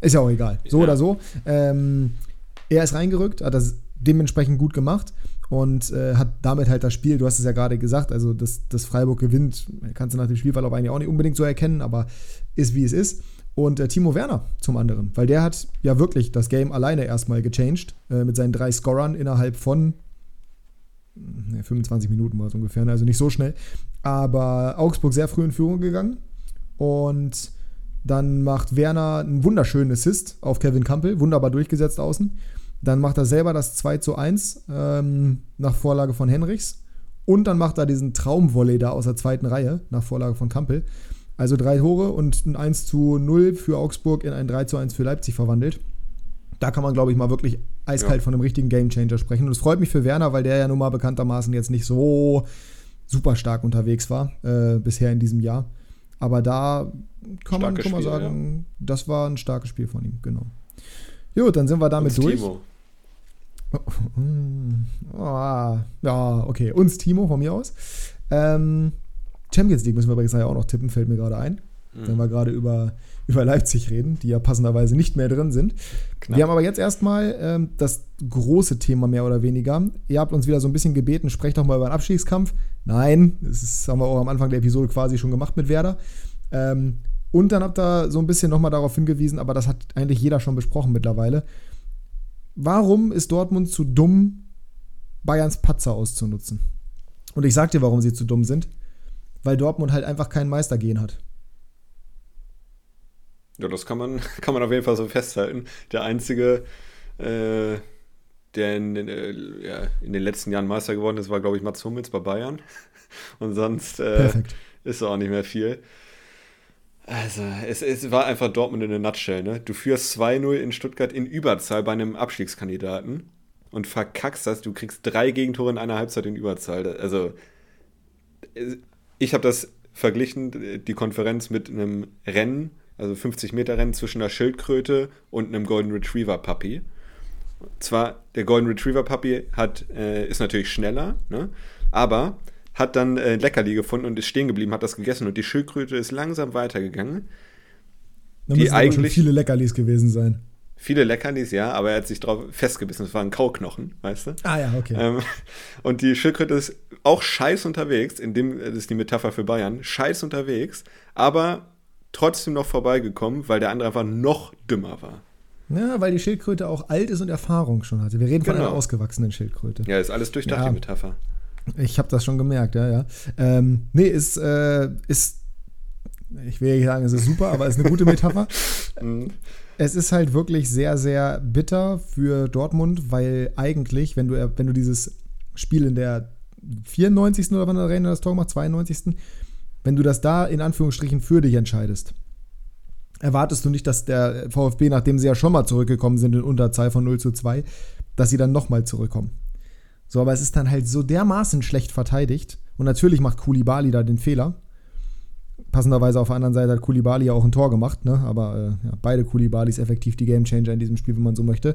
Ist ja auch egal. So ja. oder so. Ähm, er ist reingerückt, hat das dementsprechend gut gemacht und äh, hat damit halt das Spiel, du hast es ja gerade gesagt, also dass das Freiburg gewinnt, kannst du nach dem Spielverlauf eigentlich auch nicht unbedingt so erkennen, aber ist wie es ist. Und äh, Timo Werner zum anderen, weil der hat ja wirklich das Game alleine erstmal gechanged äh, mit seinen drei Scorern innerhalb von ne, 25 Minuten war es ungefähr, ne, also nicht so schnell. Aber Augsburg sehr früh in Führung gegangen und dann macht Werner einen wunderschönen Assist auf Kevin Campbell, wunderbar durchgesetzt außen. Dann macht er selber das 2 zu 1 ähm, nach Vorlage von Henrichs. Und dann macht er diesen Traumvolley da aus der zweiten Reihe nach Vorlage von Campbell. Also drei Tore und ein 1 zu 0 für Augsburg in ein 3 zu 1 für Leipzig verwandelt. Da kann man, glaube ich, mal wirklich eiskalt ja. von einem richtigen Gamechanger sprechen. Und es freut mich für Werner, weil der ja nun mal bekanntermaßen jetzt nicht so super stark unterwegs war äh, bisher in diesem Jahr. Aber da kann man, kann man sagen, ja. das war ein starkes Spiel von ihm, genau. Gut, dann sind wir damit uns durch. Timo. Oh, ja, okay. Uns Timo von mir aus. Ähm, Champions League müssen wir übrigens ja auch noch tippen, fällt mir gerade ein. mhm. wenn wir gerade über, über Leipzig reden, die ja passenderweise nicht mehr drin sind. Knapp. Wir haben aber jetzt erstmal ähm, das große Thema mehr oder weniger. Ihr habt uns wieder so ein bisschen gebeten, sprecht doch mal über den Abstiegskampf. Nein, das ist, haben wir auch am Anfang der Episode quasi schon gemacht mit Werder. Ähm, und dann habt ihr so ein bisschen nochmal darauf hingewiesen, aber das hat eigentlich jeder schon besprochen mittlerweile. Warum ist Dortmund zu dumm, Bayerns Patzer auszunutzen? Und ich sag dir, warum sie zu dumm sind. Weil Dortmund halt einfach keinen Meistergehen hat. Ja, das kann man, *laughs* kann man auf jeden Fall so festhalten. Der einzige, äh, der in, in, äh, ja, in, den letzten Jahren Meister geworden ist, war, glaube ich, Mats Hummels bei Bayern. *laughs* Und sonst äh, ist auch nicht mehr viel. Also, es, es war einfach Dortmund in der Nutshell. Ne? Du führst 2-0 in Stuttgart in Überzahl bei einem Abstiegskandidaten und verkackst das. Du kriegst drei Gegentore in einer Halbzeit in Überzahl. Also, ich habe das verglichen, die Konferenz mit einem Rennen, also 50 Meter Rennen zwischen einer Schildkröte und einem Golden Retriever Puppy. Zwar, der Golden Retriever Puppy hat, äh, ist natürlich schneller, ne? aber hat dann äh, Leckerli gefunden und ist stehen geblieben, hat das gegessen und die Schildkröte ist langsam weitergegangen. Da müssen eigentlich schon viele Leckerlis gewesen sein. Viele Leckerlis, ja, aber er hat sich drauf festgebissen. Das war ein Kauknochen, weißt du? Ah ja, okay. Ähm, *laughs* und die Schildkröte ist auch scheiß unterwegs, in dem, das ist die Metapher für Bayern, scheiß unterwegs, aber trotzdem noch vorbeigekommen, weil der andere einfach noch dümmer war. Ja, weil die Schildkröte auch alt ist und Erfahrung schon hatte. Wir reden von einer genau. ausgewachsenen Schildkröte. Ja, ist alles durchdacht, ja. die Metapher. Ich habe das schon gemerkt, ja, ja. Ähm, nee, ist, äh, ist, ich will ja sagen, es ist super, aber es ist eine gute Metapher. *laughs* Es ist halt wirklich sehr, sehr bitter für Dortmund, weil eigentlich, wenn du, wenn du dieses Spiel in der 94. oder wann der Rainer das Tor macht, 92. Wenn du das da in Anführungsstrichen für dich entscheidest, erwartest du nicht, dass der VfB, nachdem sie ja schon mal zurückgekommen sind in Unterzahl von 0 zu 2, dass sie dann nochmal zurückkommen. So, aber es ist dann halt so dermaßen schlecht verteidigt. Und natürlich macht Kulibali da den Fehler. Passenderweise auf der anderen Seite hat Kulibali ja auch ein Tor gemacht, ne? Aber äh, ja, beide Kulibalis effektiv die Gamechanger in diesem Spiel, wenn man so möchte.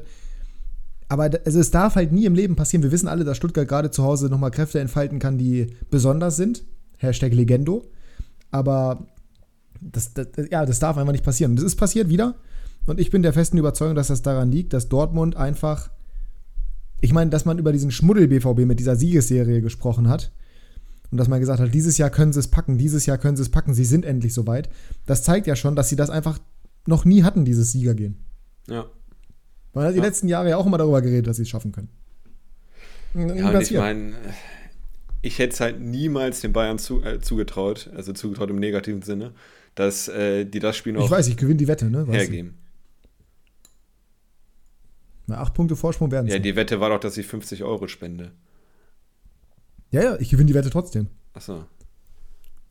Aber also es darf halt nie im Leben passieren. Wir wissen alle, dass Stuttgart gerade zu Hause nochmal Kräfte entfalten kann, die besonders sind. Hashtag Legendo. Aber das, das, ja, das darf einfach nicht passieren. Und das ist passiert wieder. Und ich bin der festen Überzeugung, dass das daran liegt, dass Dortmund einfach ich meine, dass man über diesen Schmuddel-BVB mit dieser Siegesserie gesprochen hat und dass man gesagt hat, dieses Jahr können sie es packen, dieses Jahr können sie es packen, sie sind endlich soweit. Das zeigt ja schon, dass sie das einfach noch nie hatten, dieses Siegergehen. Ja. Man hat ja. die letzten Jahre ja auch immer darüber geredet, dass sie es schaffen können. Ja, und ich meine, ich hätte es halt niemals den Bayern zu, äh, zugetraut, also zugetraut im negativen Sinne, dass äh, die das Spiel noch. Ich weiß, ich gewinne die Wette, ne? Weißt hergeben. Na, acht Punkte Vorsprung werden es. Ja, die Wette war doch, dass ich 50 Euro spende. Ja, ja, ich gewinne die Wette trotzdem. Achso.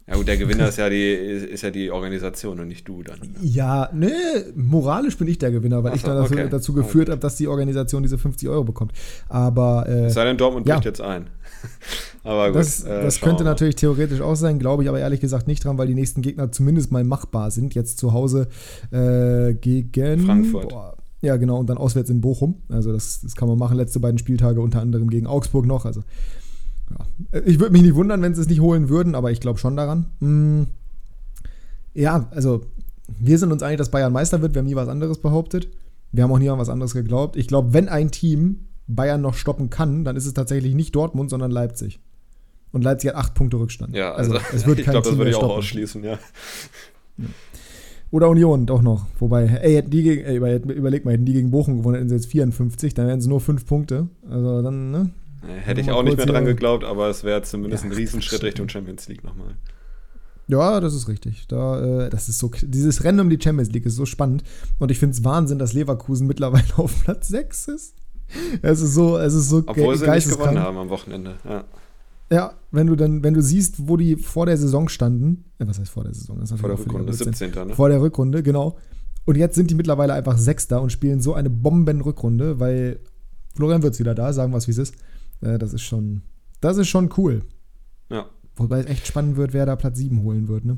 Ja gut, der Gewinner ist ja die, ist ja die Organisation und nicht du dann. Ja, nee, moralisch bin ich der Gewinner, weil so, ich dann dazu, okay. dazu geführt okay. habe, dass die Organisation diese 50 Euro bekommt. Aber. Äh, sei denn, Dortmund ja. bricht jetzt ein. *laughs* aber gut. Das, äh, das könnte natürlich theoretisch auch sein, glaube ich aber ehrlich gesagt nicht dran, weil die nächsten Gegner zumindest mal machbar sind. Jetzt zu Hause äh, gegen. Frankfurt. Boah, ja, genau, und dann auswärts in Bochum. Also das, das kann man machen, letzte beiden Spieltage unter anderem gegen Augsburg noch. Also ja. ich würde mich nicht wundern, wenn sie es nicht holen würden, aber ich glaube schon daran. Hm. Ja, also wir sind uns einig, dass Bayern Meister wird. Wir haben nie was anderes behauptet. Wir haben auch nie an was anderes geglaubt. Ich glaube, wenn ein Team Bayern noch stoppen kann, dann ist es tatsächlich nicht Dortmund, sondern Leipzig. Und Leipzig hat acht Punkte Rückstand. Ja, also, also es wird *laughs* ich glaube, das würde ich auch ausschließen, ja. ja. Oder Union doch noch. Wobei, ey, hätten die gegen, ey, überleg mal, hätten die gegen Bochum gewonnen, hätten sie jetzt 54, dann wären es nur 5 Punkte. Also dann, ne? Hätte ich auch nicht mehr dran geglaubt, aber es wäre zumindest ja, ein Riesenschritt Richtung Champions League nochmal. Ja, das ist richtig. Da, äh, das ist so, dieses Rennen um die Champions League ist so spannend. Und ich finde es Wahnsinn, dass Leverkusen mittlerweile *laughs* auf Platz 6 ist. Es ist so, es ist so Obwohl sie nicht gewonnen haben am Wochenende, ja. Ja, wenn du dann, wenn du siehst, wo die vor der Saison standen, äh, was heißt vor der Saison? vor der Rückrunde, 17. Ne? Vor der Rückrunde, genau. Und jetzt sind die mittlerweile einfach Sechster und spielen so eine Bombenrückrunde, weil Florian wird wieder da, sagen wir es wie es ist. Äh, das ist schon, das ist schon cool. Ja. Wobei es echt spannend wird, wer da Platz 7 holen wird, ne?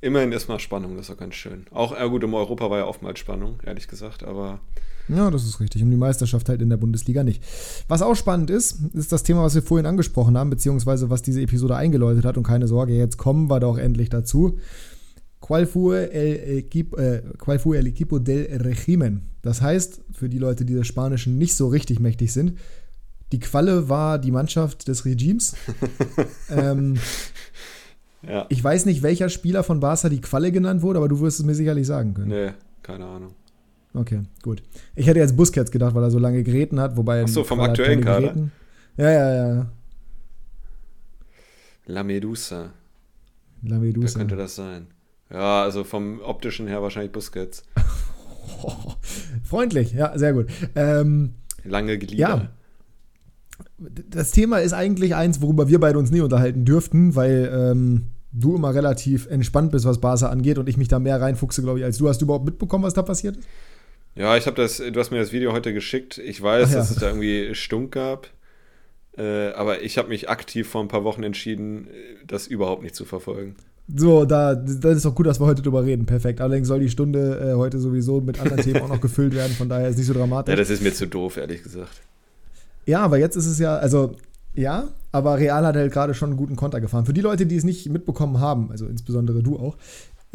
Immerhin ist mal Spannung, das ist auch ganz schön. Auch, ja gut, im Europa war ja oftmals Spannung, ehrlich gesagt, aber ja, das ist richtig. Um die Meisterschaft halt in der Bundesliga nicht. Was auch spannend ist, ist das Thema, was wir vorhin angesprochen haben, beziehungsweise was diese Episode eingeläutet hat. Und keine Sorge, jetzt kommen wir doch endlich dazu. ¿Cuál fue el equipo, äh, ¿Cuál fue el equipo del régimen? Das heißt, für die Leute, die des Spanischen nicht so richtig mächtig sind, die Qualle war die Mannschaft des Regimes. *laughs* ähm, Ja. ich weiß nicht, welcher Spieler von Barca die Qualle genannt wurde, aber du wirst es mir sicherlich sagen können. Nee, keine Ahnung. Okay, gut. Ich hätte jetzt Busquets gedacht, weil er so lange Geräten hat, wobei. Ach so, vom hat aktuellen Kader? Geräten. Ja, ja, ja. La Medusa. La Wer Medusa. könnte das sein? Ja, also vom optischen her wahrscheinlich Busquets. *laughs* Freundlich, ja, sehr gut. Ähm, Lange Glieder. Ja. das Thema ist eigentlich eins, worüber wir beide uns nie unterhalten dürften, weil ähm, du immer relativ entspannt bist, was Barca angeht und ich mich da mehr reinfuchse, glaube ich, als du. Hast du überhaupt mitbekommen, was da passiert ist? Ja, ich habe das, du hast mir das Video heute geschickt. Ich weiß, ja. dass es da irgendwie Stunk gab. Äh, aber ich habe mich aktiv vor ein paar Wochen entschieden, das überhaupt nicht zu verfolgen. So, da, das ist doch gut, dass wir heute drüber reden. Perfekt. Allerdings soll die Stunde äh, heute sowieso mit anderen Themen auch noch gefüllt werden, von daher ist nicht so dramatisch. Ja, das ist mir zu doof, ehrlich gesagt. Ja, aber jetzt ist es ja, also ja, aber Real hat halt gerade schon einen guten Konter gefahren. Für die Leute, die es nicht mitbekommen haben, also insbesondere du auch,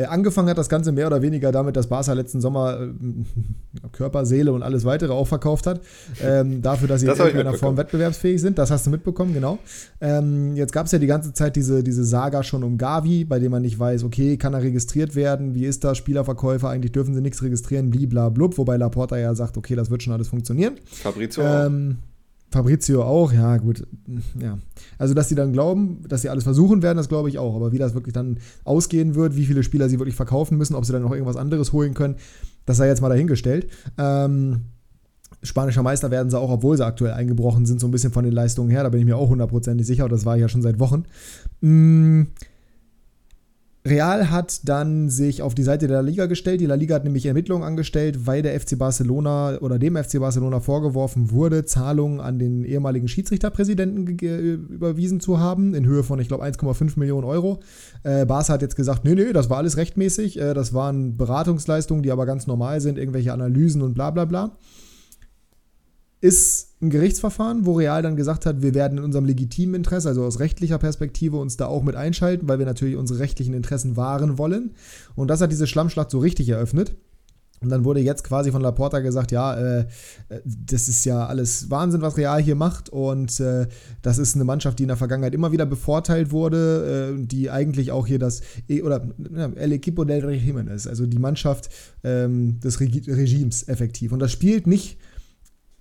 angefangen hat das Ganze mehr oder weniger damit, dass Barca letzten Sommer äh, *laughs* Körper, Seele und alles weitere auch verkauft hat. Ähm, dafür, dass sie Das in irgendeiner Form wettbewerbsfähig sind. Das hast du mitbekommen, genau. Ähm, jetzt gab es ja die ganze Zeit diese, diese Saga schon um Gavi, bei dem man nicht weiß, okay, kann er registriert werden? Wie ist das? Spielerverkäufer, eigentlich dürfen sie nichts registrieren, bliblablub, wobei Laporta ja sagt, okay, das wird schon alles funktionieren. Fabrizio auch. Ähm, Fabrizio auch, ja, gut. Ja. Also, dass sie dann glauben, dass sie alles versuchen werden, das glaube ich auch. Aber wie das wirklich dann ausgehen wird, wie viele Spieler sie wirklich verkaufen müssen, ob sie dann noch irgendwas anderes holen können, das sei jetzt mal dahingestellt. Ähm, Spanischer Meister werden sie auch, obwohl sie aktuell eingebrochen sind, so ein bisschen von den Leistungen her. Da bin ich mir auch hundertprozentig sicher. Und das war ich ja schon seit Wochen. Mm, Real hat dann sich auf die Seite der La Liga gestellt. Die La Liga hat nämlich Ermittlungen angestellt, weil der FC Barcelona oder dem FC Barcelona vorgeworfen wurde, Zahlungen an den ehemaligen Schiedsrichterpräsidenten ge- überwiesen zu haben, in Höhe von, ich glaube, 1,5 Millionen Euro. Äh, Barca hat jetzt gesagt, nee, nee, das war alles rechtmäßig. Äh, das waren Beratungsleistungen, die aber ganz normal sind, irgendwelche Analysen und bla bla bla ist ein Gerichtsverfahren, wo Real dann gesagt hat, wir werden in unserem legitimen Interesse, also aus rechtlicher Perspektive, uns da auch mit einschalten, weil wir natürlich unsere rechtlichen Interessen wahren wollen. Und das hat diese Schlammschlacht so richtig eröffnet. Und dann wurde jetzt quasi von Laporta gesagt, ja, äh, das ist ja alles Wahnsinn, was Real hier macht. Und äh, das ist eine Mannschaft, die in der Vergangenheit immer wieder bevorteilt wurde, äh, die eigentlich auch hier das, eh, oder El Equipo del Régimen ist, also die Mannschaft ähm, des Regi Regimes effektiv. Und das spielt nicht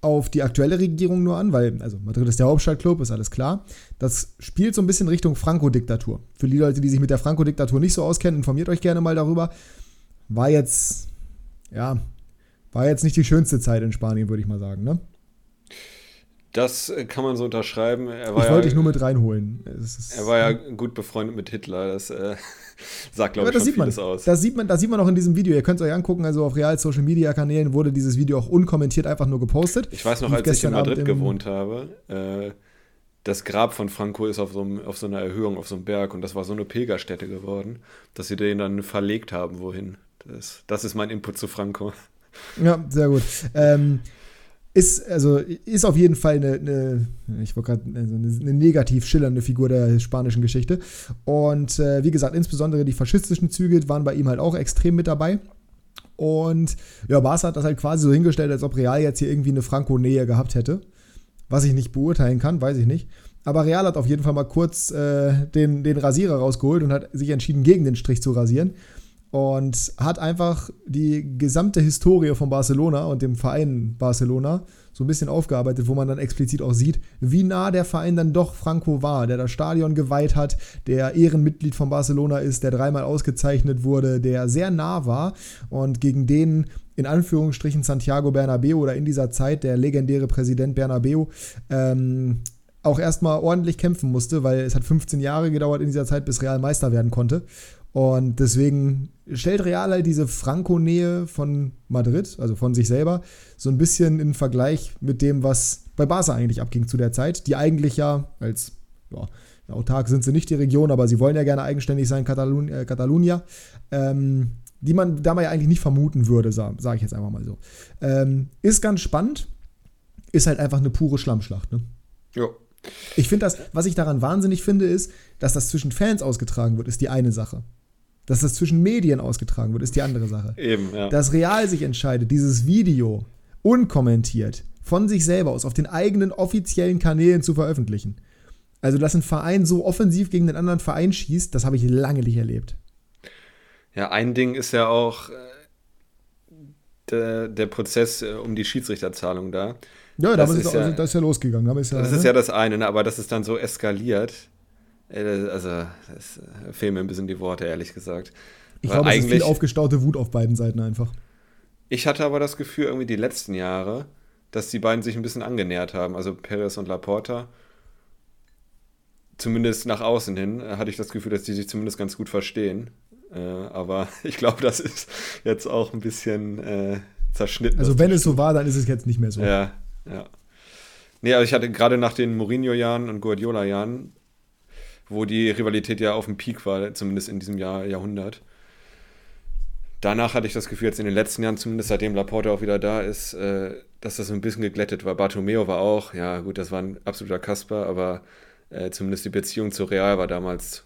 auf die aktuelle Regierung nur an, weil, also Madrid ist der Hauptstadtclub, ist alles klar. Das spielt so ein bisschen Richtung Franco-Diktatur. Für die Leute, die sich mit der Franco-Diktatur nicht so auskennen, informiert euch gerne mal darüber. War jetzt, ja, war jetzt nicht die schönste Zeit in Spanien, würde ich mal sagen, ne? Das äh, kann man so unterschreiben. Er Ich wollte ja, dich nur mit reinholen. Er war ja gut befreundet mit Hitler. Das äh, *laughs* sagt, glaube ich, das schon sieht man. vieles aus. Das sieht man, das sieht man auch in diesem Video. Ihr könnt es euch angucken. Also auf Real Social Media Kanälen wurde dieses Video auch unkommentiert einfach nur gepostet. Ich weiß noch, als ich in gestern Madrid gewohnt habe, äh, das Grab von Franco ist auf so, einem, auf so einer Erhöhung, auf so einem Berg und das war so eine Pilgerstätte geworden, dass sie den dann verlegt haben, wohin. Das, das ist mein Input zu Franco. Ja, sehr gut. Ähm, ist, also, ist auf jeden Fall eine, eine ich wollte gerade, also eine, negativ schillernde Figur der spanischen Geschichte. Und äh, wie gesagt, insbesondere die faschistischen Züge waren bei ihm halt auch extrem mit dabei. Und ja, Barca hat das halt quasi so hingestellt, als ob Real jetzt hier irgendwie eine Franco-Nähe gehabt hätte. Was ich nicht beurteilen kann, weiß ich nicht. Aber Real hat auf jeden Fall mal kurz äh, den, den Rasierer rausgeholt und hat sich entschieden, gegen den Strich zu rasieren. Und hat einfach die gesamte Historie von Barcelona und dem Verein Barcelona so ein bisschen aufgearbeitet, wo man dann explizit auch sieht, wie nah der Verein dann doch Franco war, der das Stadion geweiht hat, der Ehrenmitglied von Barcelona ist, der dreimal ausgezeichnet wurde, der sehr nah war und gegen den in Anführungsstrichen Santiago Bernabeu oder in dieser Zeit der legendäre Präsident Bernabeu ähm, auch erstmal ordentlich kämpfen musste, weil es hat 15 Jahre gedauert in dieser Zeit, bis Real Meister werden konnte. Und deswegen stellt Real halt diese Franco-Nähe von Madrid, also von sich selber, so ein bisschen in Vergleich mit dem, was bei Barca eigentlich abging zu der Zeit, die eigentlich ja als ja, autark sind sie nicht die Region, aber sie wollen ja gerne eigenständig sein, Katalun äh, Catalunya, ähm, die man da mal ja eigentlich nicht vermuten würde, sage sag ich jetzt einfach mal so. Ähm, ist ganz spannend, ist halt einfach eine pure Schlammschlacht, ne? Ja. Ich finde das, was ich daran wahnsinnig finde, ist, dass das zwischen Fans ausgetragen wird, ist die eine Sache. Dass das zwischen Medien ausgetragen wird, ist die andere Sache. Eben, ja. Dass Real sich entscheidet, dieses Video unkommentiert von sich selber aus auf den eigenen offiziellen Kanälen zu veröffentlichen. Also, dass ein Verein so offensiv gegen den anderen Verein schießt, das habe ich lange nicht erlebt. Ja, ein Ding ist ja auch äh, der, der Prozess äh, um die Schiedsrichterzahlung da. Ja, Das ist ja- also, das ist ja losgegangen. Ist ja, Das ne? ist ja das eine, ne? aber dass es dann so eskaliert, also das äh, fehlen mir ein bisschen die Worte, ehrlich gesagt. ich glaube, es ist viel aufgestaute Wut auf beiden Seiten einfach. Ich hatte aber das Gefühl, irgendwie die letzten Jahre, dass die beiden sich ein bisschen angenähert haben, also Perez und Laporta. Zumindest nach außen hin äh, hatte ich das Gefühl, dass die sich zumindest ganz gut verstehen. Äh, aber *laughs* ich glaube, das ist jetzt auch ein bisschen äh, zerschnitten. Also, wenn es so war, dann ist es jetzt nicht mehr so. Ja, ja. Nee, also ich hatte gerade nach den Mourinho-Jahren und Guardiola-Jahren, wo die Rivalität ja auf dem Peak war, zumindest in diesem Jahr, Jahrhundert. Danach hatte ich das Gefühl, jetzt in den letzten Jahren, zumindest seitdem Laporte auch wieder da ist, äh, dass das ein bisschen geglättet war. Bartomeo war auch, ja gut, das war ein absoluter Kasper, aber äh, zumindest die Beziehung zu Real war damals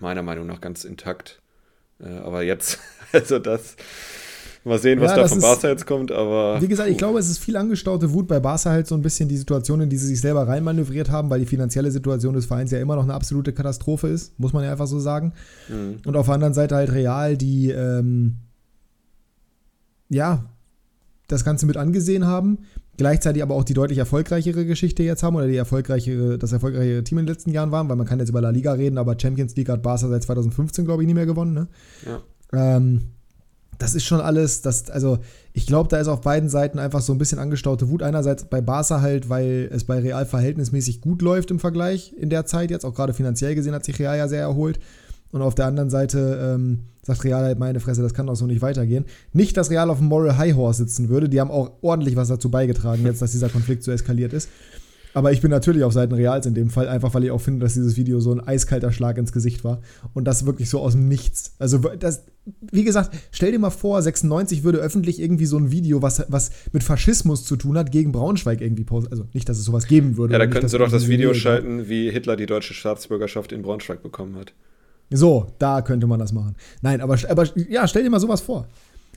meiner Meinung nach ganz intakt. Äh, aber jetzt, *laughs* also das, mal sehen, was Ja, da von ist- Barca jetzt kommt, aber. Wie gesagt, ich glaube, es ist viel angestaute Wut bei Barca halt so ein bisschen die Situation, in die sie sich selber reinmanövriert haben, weil die finanzielle Situation des Vereins ja immer noch eine absolute Katastrophe ist, muss man ja einfach so sagen. Mhm. Und auf der anderen Seite halt Real, die ähm, ja das Ganze mit angesehen haben, gleichzeitig aber auch die deutlich erfolgreichere Geschichte jetzt haben oder die erfolgreichere, das erfolgreichere Team in den letzten Jahren waren, weil man kann jetzt über La Liga reden, aber Champions League hat Barca seit 2015, glaube ich, nie mehr gewonnen. Ne? Ja. Ähm, das ist schon alles, das, also ich glaube, da ist auf beiden Seiten einfach so ein bisschen angestaute Wut. Einerseits bei Barca halt, weil es bei Real verhältnismäßig gut läuft im Vergleich in der Zeit jetzt, auch gerade finanziell gesehen hat sich Real ja sehr erholt. Und auf der anderen Seite ähm, sagt Real halt, meine Fresse, das kann doch so nicht weitergehen. Nicht, dass Real auf dem Moral High Horse sitzen würde, die haben auch ordentlich was dazu beigetragen, jetzt, dass dieser Konflikt so eskaliert ist. Aber ich bin natürlich auf Seiten Reals in dem Fall, einfach weil ich auch finde, dass dieses Video so ein eiskalter Schlag ins Gesicht war. Und das wirklich so aus dem Nichts. Also, das, wie gesagt, stell dir mal vor, 96 würde öffentlich irgendwie so ein Video, was, was mit Faschismus zu tun hat, gegen Braunschweig irgendwie posten. Also nicht, dass es sowas geben würde. Ja, da könnten sie doch das Video gab. schalten, wie Hitler die deutsche Staatsbürgerschaft in Braunschweig bekommen hat. So, da könnte man das machen. Nein, aber, aber ja, stell dir mal sowas vor.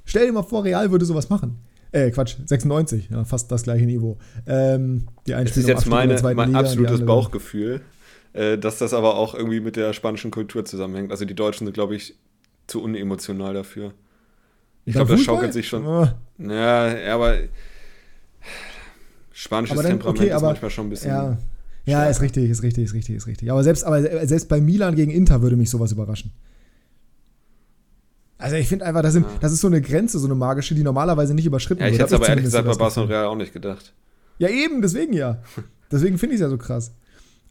Stell dir mal vor, Real würde sowas machen. Äh, Quatsch, 96, ja, fast das gleiche Niveau. Ähm, die Das ist jetzt meine, mein Liga, absolutes Bauchgefühl, äh, dass das aber auch irgendwie mit der spanischen Kultur zusammenhängt. Also die Deutschen sind, glaube ich, zu unemotional dafür. Ich glaube, das schaukelt sich schon. Ah, Ja, aber spanisches Aber dann- Temperament okay, ist aber- manchmal schon ein bisschen. Ja. Ja, ist richtig, ist richtig, ist richtig, ist richtig. Aber selbst, aber selbst bei Milan gegen Inter würde mich sowas überraschen. Also ich finde einfach, das, sind, Ja. das ist so eine Grenze, so eine magische, die normalerweise nicht überschritten Ja, ich wird. hätte es Hab aber ehrlich gesagt bei. Real auch nicht gedacht. Ja, eben, deswegen ja. *laughs* Deswegen finde ich es ja so krass.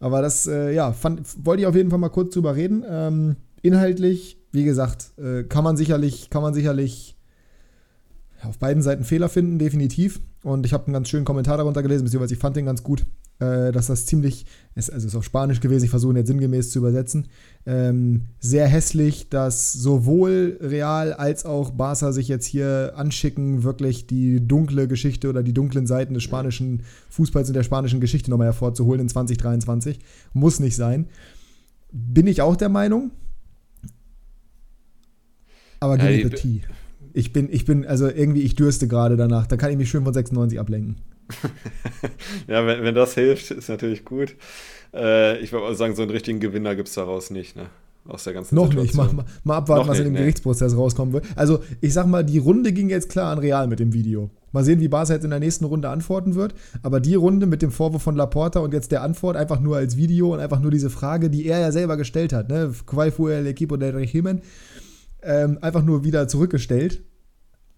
Aber das, äh, ja, fand, wollte ich auf jeden Fall mal kurz drüber reden. Ähm, inhaltlich, wie gesagt, äh, kann man sicherlich, kann man sicherlich auf beiden Seiten Fehler finden, definitiv. Und ich habe einen ganz schönen Kommentar darunter gelesen, beziehungsweise ich fand den ganz gut, äh, dass das ziemlich, ist, also ist auf Spanisch gewesen, ich versuche jetzt sinngemäß zu übersetzen, ähm, sehr hässlich, dass sowohl Real als auch Barca sich jetzt hier anschicken, wirklich die dunkle Geschichte oder die dunklen Seiten des spanischen Fußballs und der spanischen Geschichte nochmal hervorzuholen in 2023. Muss nicht sein. Bin ich auch der Meinung. Aber Ja, give it the tea. Ich bin, ich bin, also irgendwie, ich dürste gerade danach. Da kann ich mich schön von 96 ablenken. *laughs* Ja, wenn, wenn das hilft, ist natürlich gut. Äh, ich würde sagen, so einen richtigen Gewinner gibt es daraus nicht, ne? Aus der ganzen Noch nicht. Mal, Situation. mal, abwarten, Noch was in nicht, dem nee. Gerichtsprozess rauskommen wird. Also, ich sag mal, die Runde ging jetzt klar an Real mit dem Video. Mal sehen, wie Barca jetzt in der nächsten Runde antworten wird. Aber die Runde mit dem Vorwurf von Laporta und jetzt der Antwort einfach nur als Video und einfach nur diese Frage, die er ja selber gestellt hat, ne? Qual fue el equipo del régimen? Ähm, einfach nur wieder zurückgestellt.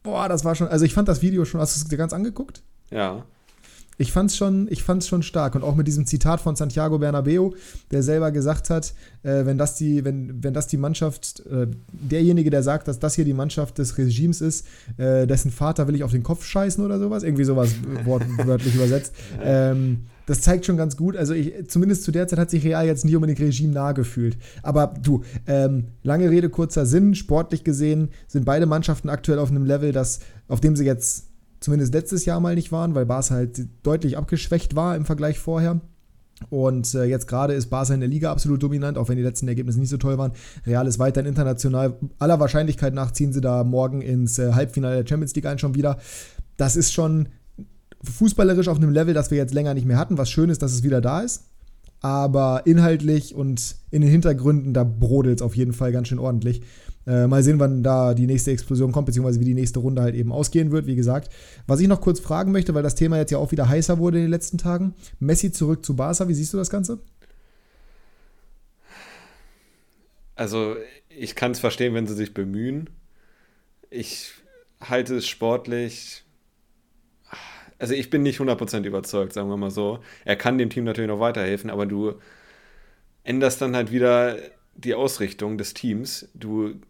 Boah, das war schon, also ich fand das Video schon, hast du es dir ganz angeguckt? Ja. Ich fand's schon, ich fand's schon stark und auch mit diesem Zitat von Santiago Bernabeo, der selber gesagt hat, äh, wenn das die, wenn, wenn das die Mannschaft, äh, derjenige, der sagt, dass das hier die Mannschaft des Regimes ist, äh, dessen Vater will ich auf den Kopf scheißen oder sowas, irgendwie sowas wortwörtlich *laughs* übersetzt. Ähm, das zeigt schon ganz gut. Also ich, zumindest zu der Zeit hat sich Real jetzt nicht unbedingt Regime nah gefühlt. Aber du, ähm, lange Rede, kurzer Sinn, sportlich gesehen sind beide Mannschaften aktuell auf einem Level, das, auf dem sie jetzt zumindest letztes Jahr mal nicht waren, weil Barca halt deutlich abgeschwächt war im Vergleich vorher. Und äh, jetzt gerade ist Barca in der Liga absolut dominant, auch wenn die letzten Ergebnisse nicht so toll waren. Real ist weiterhin international. Aller Wahrscheinlichkeit nach ziehen sie da morgen ins äh, Halbfinale der Champions League ein schon wieder. Das ist schon fußballerisch auf einem Level, das wir jetzt länger nicht mehr hatten. Was schön ist, dass es wieder da ist. Aber inhaltlich und in den Hintergründen, da brodelt es auf jeden Fall ganz schön ordentlich. Äh, mal sehen, wann da die nächste Explosion kommt, beziehungsweise wie die nächste Runde halt eben ausgehen wird, wie gesagt. Was ich noch kurz fragen möchte, weil das Thema jetzt ja auch wieder heißer wurde in den letzten Tagen. Messi zurück zu Barca, wie siehst du das Ganze? Also, ich kann es verstehen, wenn sie sich bemühen. Ich halte es sportlich. Also, ich bin nicht 100% überzeugt, sagen wir mal so. Er kann dem Team natürlich noch weiterhelfen, aber du änderst dann halt wieder die Ausrichtung des Teams. Du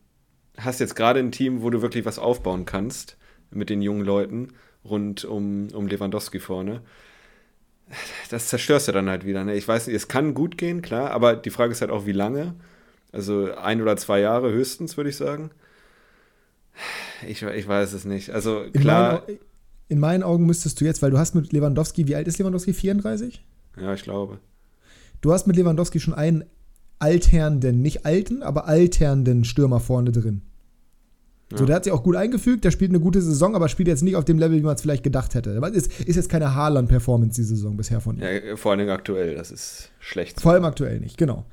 hast jetzt gerade ein Team, wo du wirklich was aufbauen kannst mit den jungen Leuten rund um, um Lewandowski vorne. Das zerstörst du dann halt wieder. Ne? Ich weiß nicht, es kann gut gehen, klar, aber die Frage ist halt auch, wie lange. Also ein oder zwei Jahre höchstens, würde ich sagen. Ich, ich weiß es nicht. Also klar. In meinen, in meinen Augen müsstest du jetzt, weil du hast mit Lewandowski, wie alt ist Lewandowski? 34? Ja, ich glaube. Du hast mit Lewandowski schon einen alternenden, nicht alten, aber alternden Stürmer vorne drin. Ja. So, der hat sich auch gut eingefügt, der spielt eine gute Saison, aber spielt jetzt nicht auf dem Level, wie man es vielleicht gedacht hätte. Aber ist, ist jetzt keine Haaland-Performance die Saison bisher von ihm. Ja, vor allem aktuell, das ist schlecht. Vor allem aktuell nicht, genau.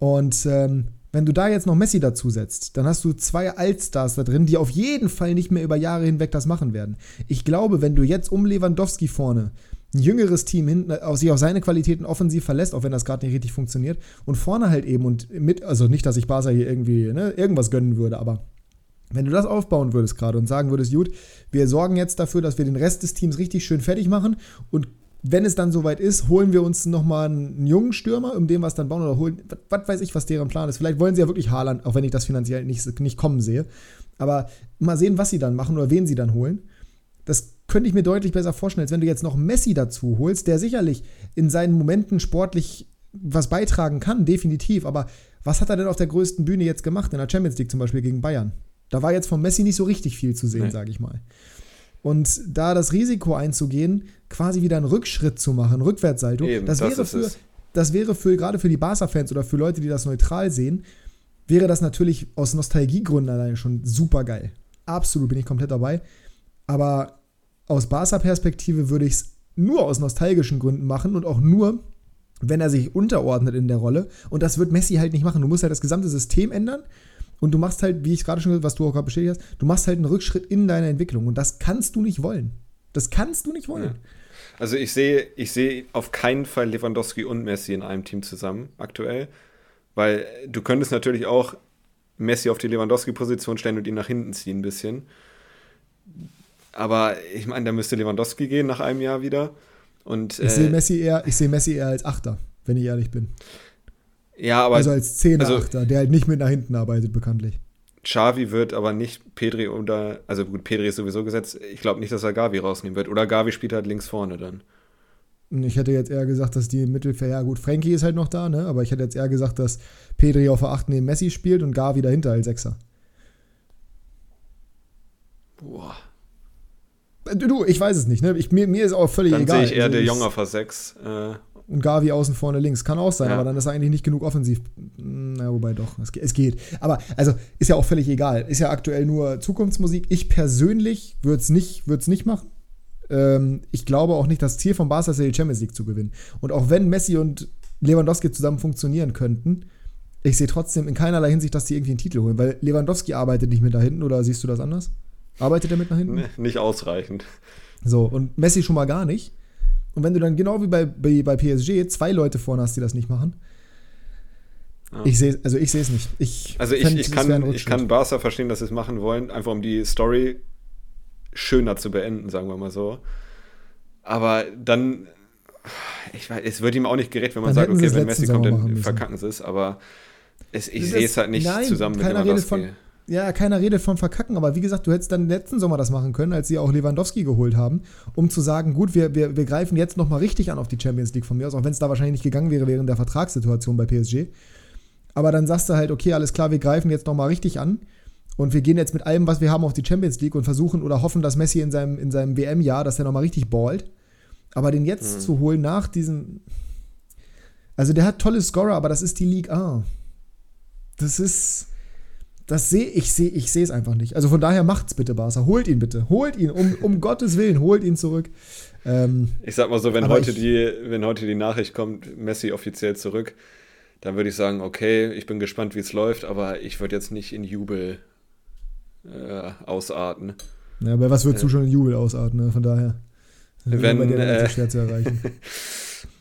Und ähm, wenn du da jetzt noch Messi dazu setzt, dann hast du zwei Altstars da drin, die auf jeden Fall nicht mehr über Jahre hinweg das machen werden. Ich glaube, wenn du jetzt um Lewandowski vorne ein jüngeres Team hinten auf sich auf seine Qualitäten offensiv verlässt, auch wenn das gerade nicht richtig funktioniert. Und vorne halt eben und mit, also nicht, dass ich Barca hier irgendwie ne, irgendwas gönnen würde, aber wenn du das aufbauen würdest gerade und sagen würdest, gut, wir sorgen jetzt dafür, dass wir den Rest des Teams richtig schön fertig machen und wenn es dann soweit ist, holen wir uns nochmal einen jungen Stürmer, um den was dann bauen oder holen, was, weiß ich, was deren Plan ist. Vielleicht wollen sie ja wirklich Haaland, auch wenn ich das finanziell nicht, nicht kommen sehe. Aber mal sehen, was sie dann machen oder wen sie dann holen. Das könnte ich mir deutlich besser vorstellen, als wenn du jetzt noch Messi dazu holst, der sicherlich in seinen Momenten sportlich was beitragen kann, definitiv. Aber was hat er denn auf der größten Bühne jetzt gemacht, in der Champions League zum Beispiel gegen Bayern? Da war jetzt von Messi nicht so richtig viel zu sehen, nee. sage ich mal. Und da das Risiko einzugehen, quasi wieder einen Rückschritt zu machen, Rückwärtssalto, Eben, das, das, wäre für, das wäre für gerade für die Barca-Fans oder für Leute, die das neutral sehen, wäre das natürlich aus Nostalgiegründen allein schon super geil. Absolut bin ich komplett dabei. Aber aus Barca-Perspektive würde ich es nur aus nostalgischen Gründen machen und auch nur, wenn er sich unterordnet in der Rolle. Und das wird Messi halt nicht machen. Du musst halt das gesamte System ändern und du machst halt, wie ich gerade schon gesagt was du auch gerade bestätigt hast, du machst halt einen Rückschritt in deiner Entwicklung und das kannst du nicht wollen. Das kannst du nicht wollen. Ja. Also ich sehe, ich sehe auf keinen Fall Lewandowski und Messi in einem Team zusammen aktuell, weil du könntest natürlich auch Messi auf die Lewandowski-Position stellen und ihn nach hinten ziehen ein bisschen. Aber ich meine, da müsste Lewandowski gehen nach einem Jahr wieder. Und, ich, äh, sehe Messi eher, ich sehe Messi eher als Achter, wenn ich ehrlich bin. Ja, aber. Also als Zehner-Achter, also, der halt nicht mit nach hinten arbeitet, bekanntlich. Xavi wird aber nicht Pedri oder. Also gut, Pedri ist sowieso gesetzt. Ich glaube nicht, dass er Gavi rausnehmen wird. Oder Gavi spielt halt links vorne dann. Ich hätte jetzt eher gesagt, dass die im Mittelfeld, ja gut, Frankie ist halt noch da, ne? Aber ich hätte jetzt eher gesagt, dass Pedri auf der 8 neben Messi spielt und Gavi dahinter als Sechser. Boah. Du, ich weiß es nicht. Ne? Ich, mir, mir ist auch völlig dann egal. Dann sehe ich eher also, De Jong auf der 6. Äh. Und Gavi außen vorne links. Kann auch sein, ja. aber dann ist eigentlich nicht genug offensiv. Na, wobei doch, es, es, geht. Aber, also, ist ja auch völlig egal. Ist ja aktuell nur Zukunftsmusik. Ich persönlich würde es nicht, nicht machen. Ähm, ich glaube auch nicht, das Ziel von Barca ist, die Champions League zu gewinnen. Und auch wenn Messi und Lewandowski zusammen funktionieren könnten, ich sehe trotzdem in keinerlei Hinsicht, dass die irgendwie einen Titel holen. Weil Lewandowski arbeitet nicht mit da hinten, oder siehst du das anders? Arbeitet er mit nach hinten? Nee, nicht ausreichend. So, und Messi schon mal gar nicht. Und wenn du dann genau wie bei, bei, bei PSG zwei Leute vorne hast, die das nicht machen, ja. ich sehe also ich sehe es nicht. Ich also ich, ich, kann, ich kann Barca verstehen, dass sie es machen wollen, einfach um die Story schöner zu beenden, sagen wir mal so. Aber dann, ich weiß, es wird ihm auch nicht gerecht, wenn man dann sagt, okay, wenn Messi kommt, dann verkacken sie es, aber es, ich sehe es halt nicht nein, zusammen mit Lewandowski. Von, ja, keiner redet von Verkacken, aber wie gesagt, du hättest dann letzten Sommer das machen können, als sie auch Lewandowski geholt haben, um zu sagen, gut, wir, wir, wir greifen jetzt nochmal richtig an auf die Champions League von mir aus, auch wenn es da wahrscheinlich nicht gegangen wäre während der Vertragssituation bei PSG. Aber dann sagst du halt, okay, alles klar, wir greifen jetzt nochmal richtig an und wir gehen jetzt mit allem, was wir haben, auf die Champions League und versuchen oder hoffen, dass Messi in seinem, in seinem WM-Jahr, dass er nochmal richtig ballt. Aber den jetzt mhm. zu holen nach diesem Also der hat tolle Scorer, aber das ist die League A. Das ist. Das sehe ich, sehe ich sehe es einfach nicht. Also von daher macht's bitte, Barca. Holt ihn bitte. Holt ihn, um, um *laughs* Gottes Willen, holt ihn zurück. Ähm, Ich sag mal so, wenn heute, ich- die, wenn heute die Nachricht kommt, Messi offiziell zurück, dann würde ich sagen, okay, ich bin gespannt, wie es läuft, aber ich würde jetzt nicht in Jubel äh, ausarten. ja, bei was würdest du Ja. schon in Jubel ausatmen, ne? von daher. Wenn, bei dir relativ äh, schwer zu erreichen. *laughs*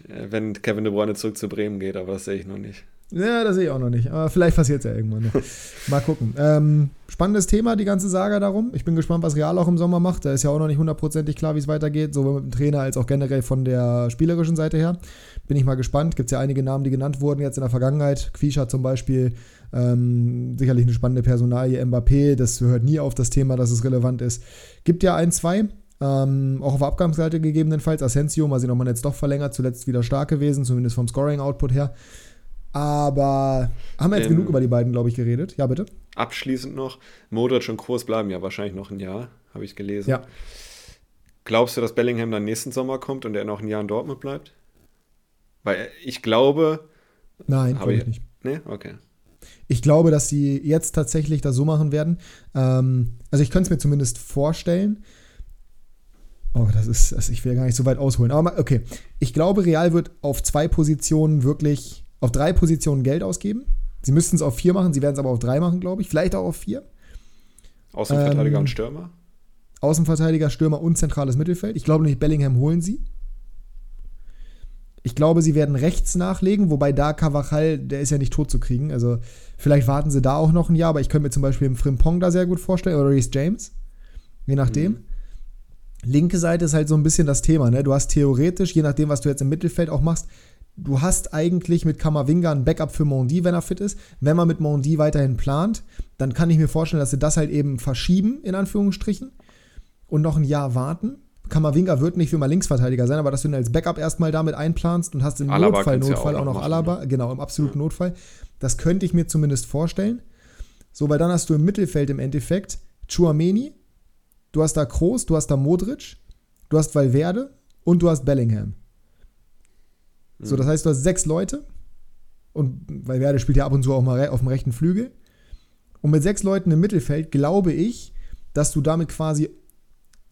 Äh, Wenn Kevin De Bruyne zurück zu Bremen geht, aber das sehe ich noch nicht. Ja, das sehe ich auch noch nicht. Aber vielleicht passiert es ja irgendwann. Ne? Mal gucken. Ähm, spannendes Thema, die ganze Saga darum. Ich bin gespannt, was Real auch im Sommer macht. Da ist ja auch noch nicht hundertprozentig klar, wie es weitergeht, sowohl mit dem Trainer als auch generell von der spielerischen Seite her. Bin ich mal gespannt. Gibt es ja einige Namen, die genannt wurden jetzt in der Vergangenheit. Quisha zum Beispiel. Ähm, sicherlich eine spannende Personalie. Mbappé, das hört nie auf, das Thema, dass es relevant ist. Gibt ja ein, zwei. Ähm, auch auf der Abgangsseite gegebenenfalls. Asensio, mal sehen, ob man jetzt doch verlängert. Zuletzt wieder stark gewesen, zumindest vom Scoring-Output her. Aber haben wir jetzt Ähm, genug über die beiden, glaube ich, geredet? Ja, bitte. Abschließend noch, Modric und Kroos bleiben ja wahrscheinlich noch ein Jahr, habe ich gelesen. Ja. Glaubst du, dass Bellingham dann nächsten Sommer kommt und er noch ein Jahr in Dortmund bleibt? Weil ich glaube, Nein, glaube ich ich- nicht. nee, okay. Ich glaube, dass sie jetzt tatsächlich das so machen werden. Ähm, also ich könnte es mir zumindest vorstellen. Oh, das ist, das, ich will gar nicht so weit ausholen. Aber okay, ich glaube, Real wird auf zwei Positionen wirklich, auf drei Positionen Geld ausgeben. Sie müssten es auf vier machen, sie werden es aber auf drei machen, glaube ich. Vielleicht auch auf vier. Außenverteidiger Ähm, und Stürmer? Außenverteidiger, Stürmer und zentrales Mittelfeld. Ich glaube nicht, Bellingham holen sie. Ich glaube, sie werden rechts nachlegen, wobei da Cavachal, der ist ja nicht tot zu kriegen. Also vielleicht warten sie da auch noch ein Jahr, aber ich könnte mir zum Beispiel im Frimpong da sehr gut vorstellen oder Reece James. Je nachdem. Mhm. Linke Seite ist halt so ein bisschen das Thema, ne? Du hast theoretisch, je nachdem, was du jetzt im Mittelfeld auch machst, du hast eigentlich mit Kamavinga ein Backup für Mondi, wenn er fit ist. Wenn man mit Mondi weiterhin plant, dann kann ich mir vorstellen, dass sie das halt eben verschieben, in Anführungsstrichen, und noch ein Jahr warten. Kamavinga wird nicht für mal Linksverteidiger sein, aber dass du ihn als Backup erstmal damit einplanst und hast im Alaba Notfall, ja Notfall auch auch noch machen, Alaba, genau, im absoluten Notfall. Das könnte ich mir zumindest vorstellen. So, weil dann hast du im Mittelfeld im Endeffekt Chuameni, du hast da Kroos, du hast da Modric, du hast Valverde und du hast Bellingham. So, das heißt, du hast sechs Leute und Valverde spielt ja ab und zu auch mal auf dem rechten Flügel. Und mit sechs Leuten im Mittelfeld glaube ich, dass du damit quasi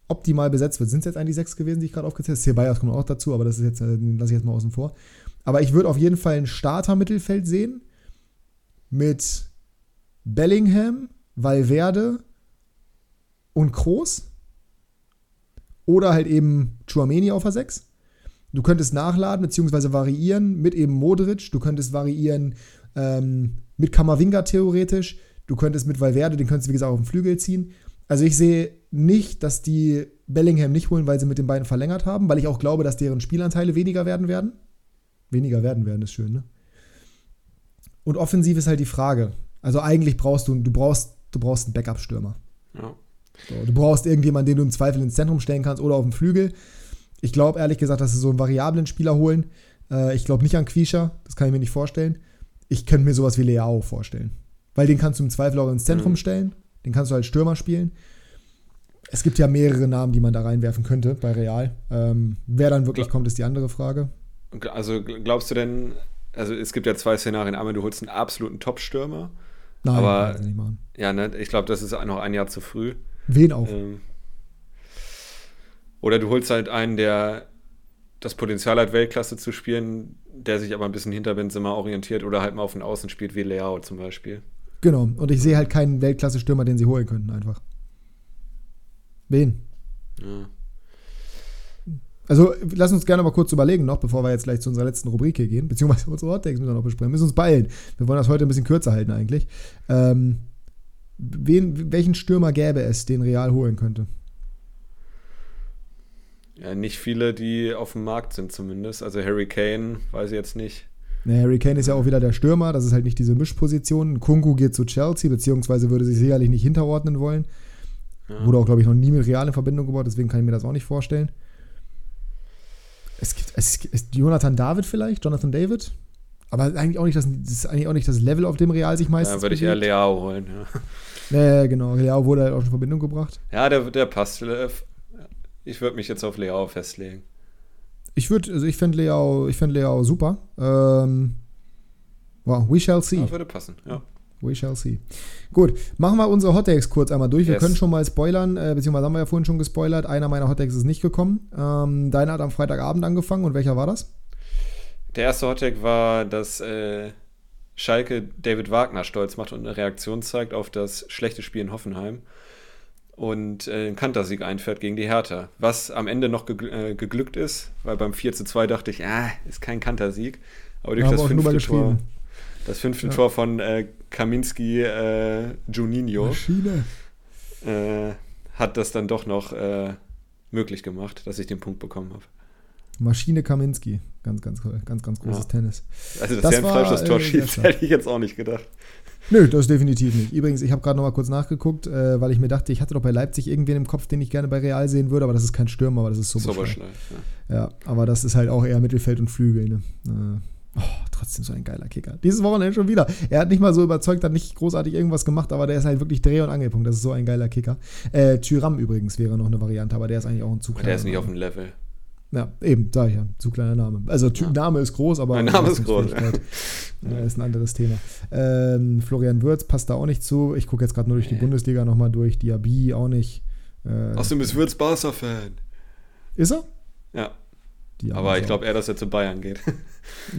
optimal besetzt wird. Sind es jetzt eigentlich sechs gewesen, die ich gerade aufgezählt habe? Ceballos kommt auch dazu, aber das ist jetzt, äh, lasse ich jetzt mal außen vor. Aber ich würde auf jeden Fall ein Starter-Mittelfeld sehen mit Bellingham, Valverde und Kroos. Oder halt eben Chuameni auf der 6. Du könntest nachladen bzw. variieren mit eben Modric. Du könntest variieren ähm, mit Kamavinga theoretisch. Du könntest mit Valverde, den könntest du wie gesagt auf den Flügel ziehen. Also ich sehe nicht, dass die Bellingham nicht holen, weil sie mit den beiden verlängert haben, weil ich auch glaube, dass deren Spielanteile weniger werden werden. Weniger werden werden ist schön, ne? Und offensiv ist halt die Frage. Also eigentlich brauchst du, du brauchst, du brauchst einen Backup-Stürmer. Ja. So, du brauchst irgendjemanden, den du im Zweifel ins Zentrum stellen kannst oder auf dem Flügel. Ich glaube ehrlich gesagt, dass sie so einen variablen Spieler holen. Äh, ich glaube nicht an Quisha, das kann ich mir nicht vorstellen. Ich könnte mir sowas wie Leao vorstellen. Weil den kannst du im Zweifel auch ins Zentrum Mhm. stellen. Den kannst du als Stürmer spielen. Es gibt ja mehrere Namen, die man da reinwerfen könnte bei Real. Ähm, wer dann wirklich Klar. kommt, ist die andere Frage. Also gl- glaubst du denn, also es gibt ja zwei Szenarien. Einmal, du holst einen absoluten Top-Stürmer. Nein, Aber- nicht machen. Ja, ne, ich glaube, das ist noch ein Jahr zu früh. Wen auch? Ähm, oder du holst halt einen, der das Potenzial hat, Weltklasse zu spielen, der sich aber ein bisschen hinter Benzema orientiert oder halt mal auf den Außen spielt, wie Leao zum Beispiel. Genau. Und ich sehe halt keinen Weltklasse-Stürmer, den sie holen könnten, einfach. Wen? Ja. Also, lass uns gerne mal kurz überlegen, noch, bevor wir jetzt gleich zu unserer letzten Rubrik hier gehen, beziehungsweise *laughs* unsere Hottakes müssen wir noch besprechen. Wir müssen uns beeilen. Wir wollen das heute ein bisschen kürzer halten, eigentlich. Ähm, wen, welchen Stürmer gäbe es, den Real holen könnte? Ja, nicht viele, die auf dem Markt sind zumindest. Also Harry Kane, weiß ich jetzt nicht. Na, Harry Kane ist ja auch wieder der Stürmer, das ist halt nicht diese Mischposition. Kunku geht zu Chelsea, beziehungsweise würde sich sicherlich nicht hinterordnen wollen. Ja. Wurde auch, glaube ich, noch nie mit Real in Verbindung gebracht, deswegen kann ich mir das auch nicht vorstellen. Es gibt, es gibt Jonathan David vielleicht, Jonathan David. Aber eigentlich auch nicht das, das ist eigentlich auch nicht das Level, auf dem Real sich meistens Da würde ich eher. Leao holen. Ja, Ja, genau. Leao wurde halt auch schon in Verbindung gebracht. ja der, der passt. Ich würde mich jetzt auf Leao festlegen. Ich würde, also ich fände Leao, ich fänd Leao super. Ähm, wow, we shall see. Ja, würde passen, ja. We shall see. Gut, machen wir unsere Hottakes kurz einmal durch. Wir Yes. können schon mal spoilern, äh, beziehungsweise haben wir ja vorhin schon gespoilert. Einer meiner Hottakes ist nicht gekommen. Ähm, deiner hat am Freitagabend angefangen und welcher war das? Der erste Hottag war, dass äh, Schalke David Wagner stolz macht und eine Reaktion zeigt auf das schlechte Spiel in Hoffenheim und äh, einen Kantersieg einfährt gegen die Hertha. Was am Ende noch gegl äh, geglückt ist, weil beim 4 zu 2 dachte ich, ah, ist kein Kantersieg. Aber durch das fünfte, Tor, das fünfte Ja. Tor von äh, Kaminski äh, Juninho äh, hat das dann doch noch äh, möglich gemacht, dass ich den Punkt bekommen habe. Maschine Kaminski. Ganz, ganz, ganz, ganz großes Ja. Tennis. Also, dass Das er ein war, falsches Tor äh, sehr schießt, *laughs* hätte ich jetzt auch nicht gedacht. Nö, das definitiv nicht. Übrigens, ich habe gerade noch mal kurz nachgeguckt, äh, weil ich mir dachte, ich hatte doch bei Leipzig irgendwen im Kopf, den ich gerne bei Real sehen würde, aber das ist kein Stürmer, aber das ist so Soberschlei. Ja. Ja, aber das ist halt auch eher Mittelfeld und Flügel. Ne? Äh, oh, trotzdem so ein geiler Kicker. Dieses Wochenende schon wieder. Er hat nicht mal so überzeugt, hat nicht großartig irgendwas gemacht, aber der ist halt wirklich Dreh- und Angelpunkt. Das ist so ein geiler Kicker. Äh, Tyram übrigens wäre noch eine Variante, aber der ist eigentlich auch ein zu Aber kleiner der ist nicht auf dem Level. Ja, eben, sag ich ja. Zu kleiner Name. Also, Ja. Name ist groß, aber. Mein Name ist groß, *laughs* Ja, ist ein anderes Thema. Ähm, Florian Würz passt da auch nicht zu. Ich gucke jetzt gerade nur durch die Nee. Bundesliga nochmal durch. Diaby auch nicht. Äh, Außerdem ist Würz Barca-Fan. ist er? Ja, Diaby aber ich glaube eher, dass er zu Bayern geht. *laughs*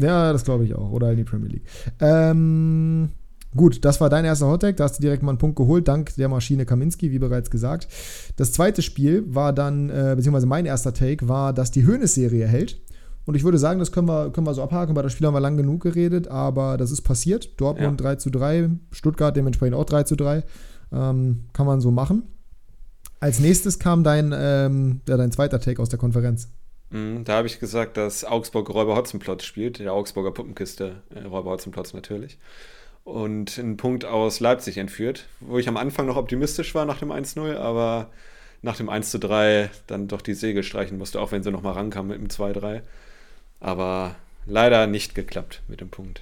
Ja, das glaube ich auch. Oder in die Premier League. Ähm, gut, das war dein erster Hottag. Da hast du direkt mal einen Punkt geholt, dank der Maschine Kaminski, wie bereits gesagt. Das zweite Spiel war dann, äh, beziehungsweise mein erster Take, war, dass die Höhnes-Serie hält. Und ich würde sagen, das können wir, können wir so abhaken. Bei das Spiel haben wir lang genug geredet, aber das ist passiert. Dortmund 3 zu 3, Stuttgart dementsprechend auch 3 zu 3. Ähm, kann man so machen. Als nächstes kam dein, ähm, ja, dein zweiter Take aus der Konferenz. Mhm, da habe ich gesagt, dass Augsburg Räuber Hotzenplotz spielt, der Augsburger Puppenkiste äh, Räuber Hotzenplotz natürlich. Und einen Punkt aus Leipzig entführt, wo ich am Anfang noch optimistisch war nach dem 1-0, aber nach dem 1-3 dann doch die Segel streichen musste, auch wenn sie nochmal rankam mit dem 2-3. Aber leider nicht geklappt mit dem Punkt.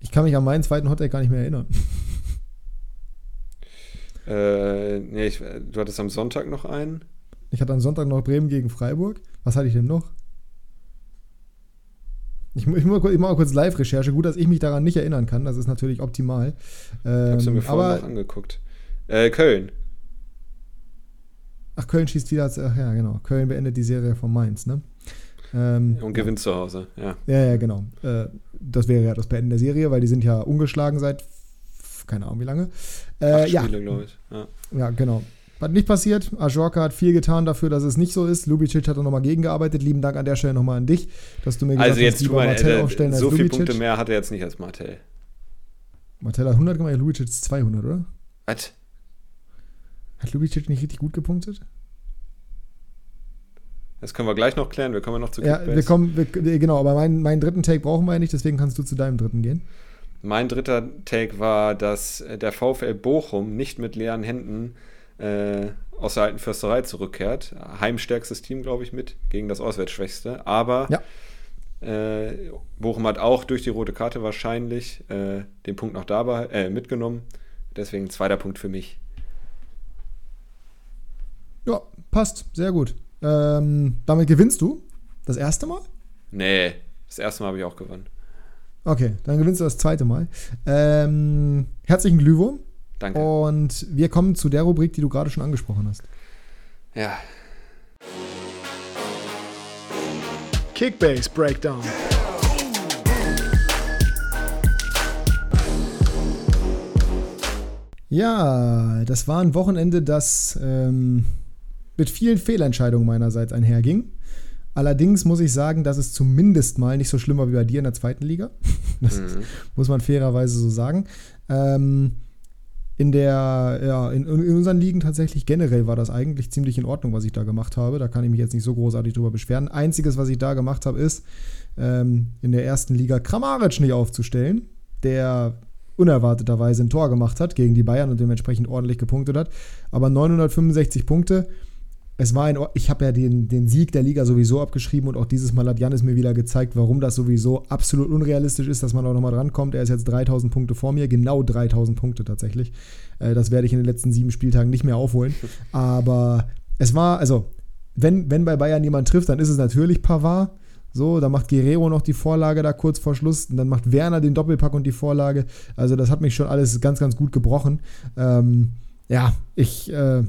Ich kann mich an meinen zweiten Hottag gar nicht mehr erinnern. Äh, nee, ich, du hattest am Sonntag noch einen. Ich hatte am Sonntag noch Bremen gegen Freiburg. Was hatte ich denn noch? Ich, ich, ich mache mal kurz Live-Recherche. Gut, dass ich mich daran nicht erinnern kann. Das ist natürlich optimal. Ich habe sie Ähm, mir vorhin aber, noch angeguckt. Äh, Köln. ach, Köln schießt wieder. Ach ja, genau. Köln beendet die Serie von Mainz, ne? Ähm, Und gewinnt zu Hause, ja. Ja, ja, genau. Äh, das wäre ja das Beenden der Serie, weil die sind ja ungeschlagen seit keine Ahnung wie lange. Äh, Acht ja, Spiele, glaube ich. Ja. ja, genau. Hat nicht passiert. Ajorka hat viel getan dafür, dass es nicht so ist. Lubicic hat da nochmal gegengearbeitet. Lieben Dank an der Stelle nochmal an dich, dass du mir gesagt Also jetzt hast, mal, Martell äh, aufstellen als so viele. Punkte mehr hat er jetzt nicht als Martell. Martell hat 100 gemacht, Lubicic ist 200, oder? Was? Hat Lubicic nicht richtig gut gepunktet? Das können wir gleich noch klären. Wir kommen ja noch zu Ja, Kickbase. wir kommen, wir, genau, aber meinen, meinen dritten Take brauchen wir ja nicht, deswegen kannst du zu deinem dritten gehen. Mein dritter Take war, dass der VfL Bochum nicht mit leeren Händen äh, aus der alten Försterei zurückkehrt. Heimstärkstes Team, glaube ich, mit gegen das Auswärtsschwächste. Aber Ja. äh, Bochum hat auch durch die rote Karte wahrscheinlich äh, den Punkt noch dabei äh, mitgenommen. Deswegen zweiter Punkt für mich. Ja, passt, sehr gut. Ähm, damit gewinnst du das erste Mal? Nee, das erste Mal habe ich auch gewonnen. Okay, dann gewinnst du das zweite Mal. Ähm, herzlichen Glühwurm. Danke. Und wir kommen zu der Rubrik, die du gerade schon angesprochen hast. Ja. Kickbase Breakdown. Ja, das war ein Wochenende, das ähm, mit vielen Fehlentscheidungen meinerseits einherging. Allerdings muss ich sagen, dass es zumindest mal nicht so schlimm war wie bei dir in der zweiten Liga. *laughs* Das Mhm. muss man fairerweise so sagen. Ähm, in der, ja, in, in unseren Ligen tatsächlich generell war das eigentlich ziemlich in Ordnung, was ich da gemacht habe. Da kann ich mich jetzt nicht so großartig drüber beschweren. Einziges, was ich da gemacht habe, ist, ähm, in der ersten Liga Kramaric nicht aufzustellen, der unerwarteterweise ein Tor gemacht hat gegen die Bayern und dementsprechend ordentlich gepunktet hat. Aber 965 Punkte. Es war ein, ich habe ja den, den Sieg der Liga sowieso abgeschrieben und auch dieses Mal hat Janis mir wieder gezeigt, warum das sowieso absolut unrealistisch ist, dass man auch nochmal drankommt. Er ist jetzt 3000 Punkte vor mir, genau 3000 Punkte tatsächlich. Äh, das werde ich in den letzten sieben Spieltagen nicht mehr aufholen. *laughs* Aber es war, also, wenn, wenn bei Bayern jemand trifft, dann ist es natürlich Pavard. So, da macht Guerrero noch die Vorlage da kurz vor Schluss. Und dann macht Werner den Doppelpack und die Vorlage. Also, das hat mich schon alles ganz, ganz gut gebrochen. Ähm, ja, ich äh,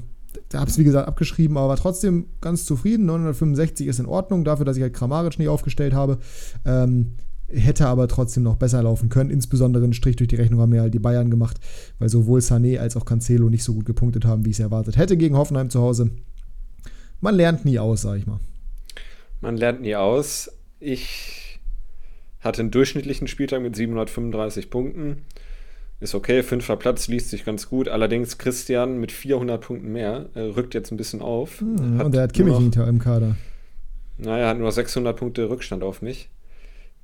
habe es wie gesagt abgeschrieben, aber war trotzdem ganz zufrieden. 965 ist in Ordnung, dafür, dass ich halt Kramaric nicht aufgestellt habe. Ähm, hätte aber trotzdem noch besser laufen können. Insbesondere einen Strich durch die Rechnung haben mir halt die Bayern gemacht, weil sowohl Sané als auch Cancelo nicht so gut gepunktet haben, wie ich es erwartet hätte gegen Hoffenheim zu Hause. Man lernt nie aus, sag ich mal. Man lernt nie aus. Ich hatte einen durchschnittlichen Spieltag mit 735 Punkten. Ist okay, fünfter Platz liest sich ganz gut. Allerdings Christian mit 400 Punkten mehr äh, rückt jetzt ein bisschen auf. Hm, und er hat Kimmich noch, im Kader. Naja, hat nur 600 Punkte Rückstand auf mich.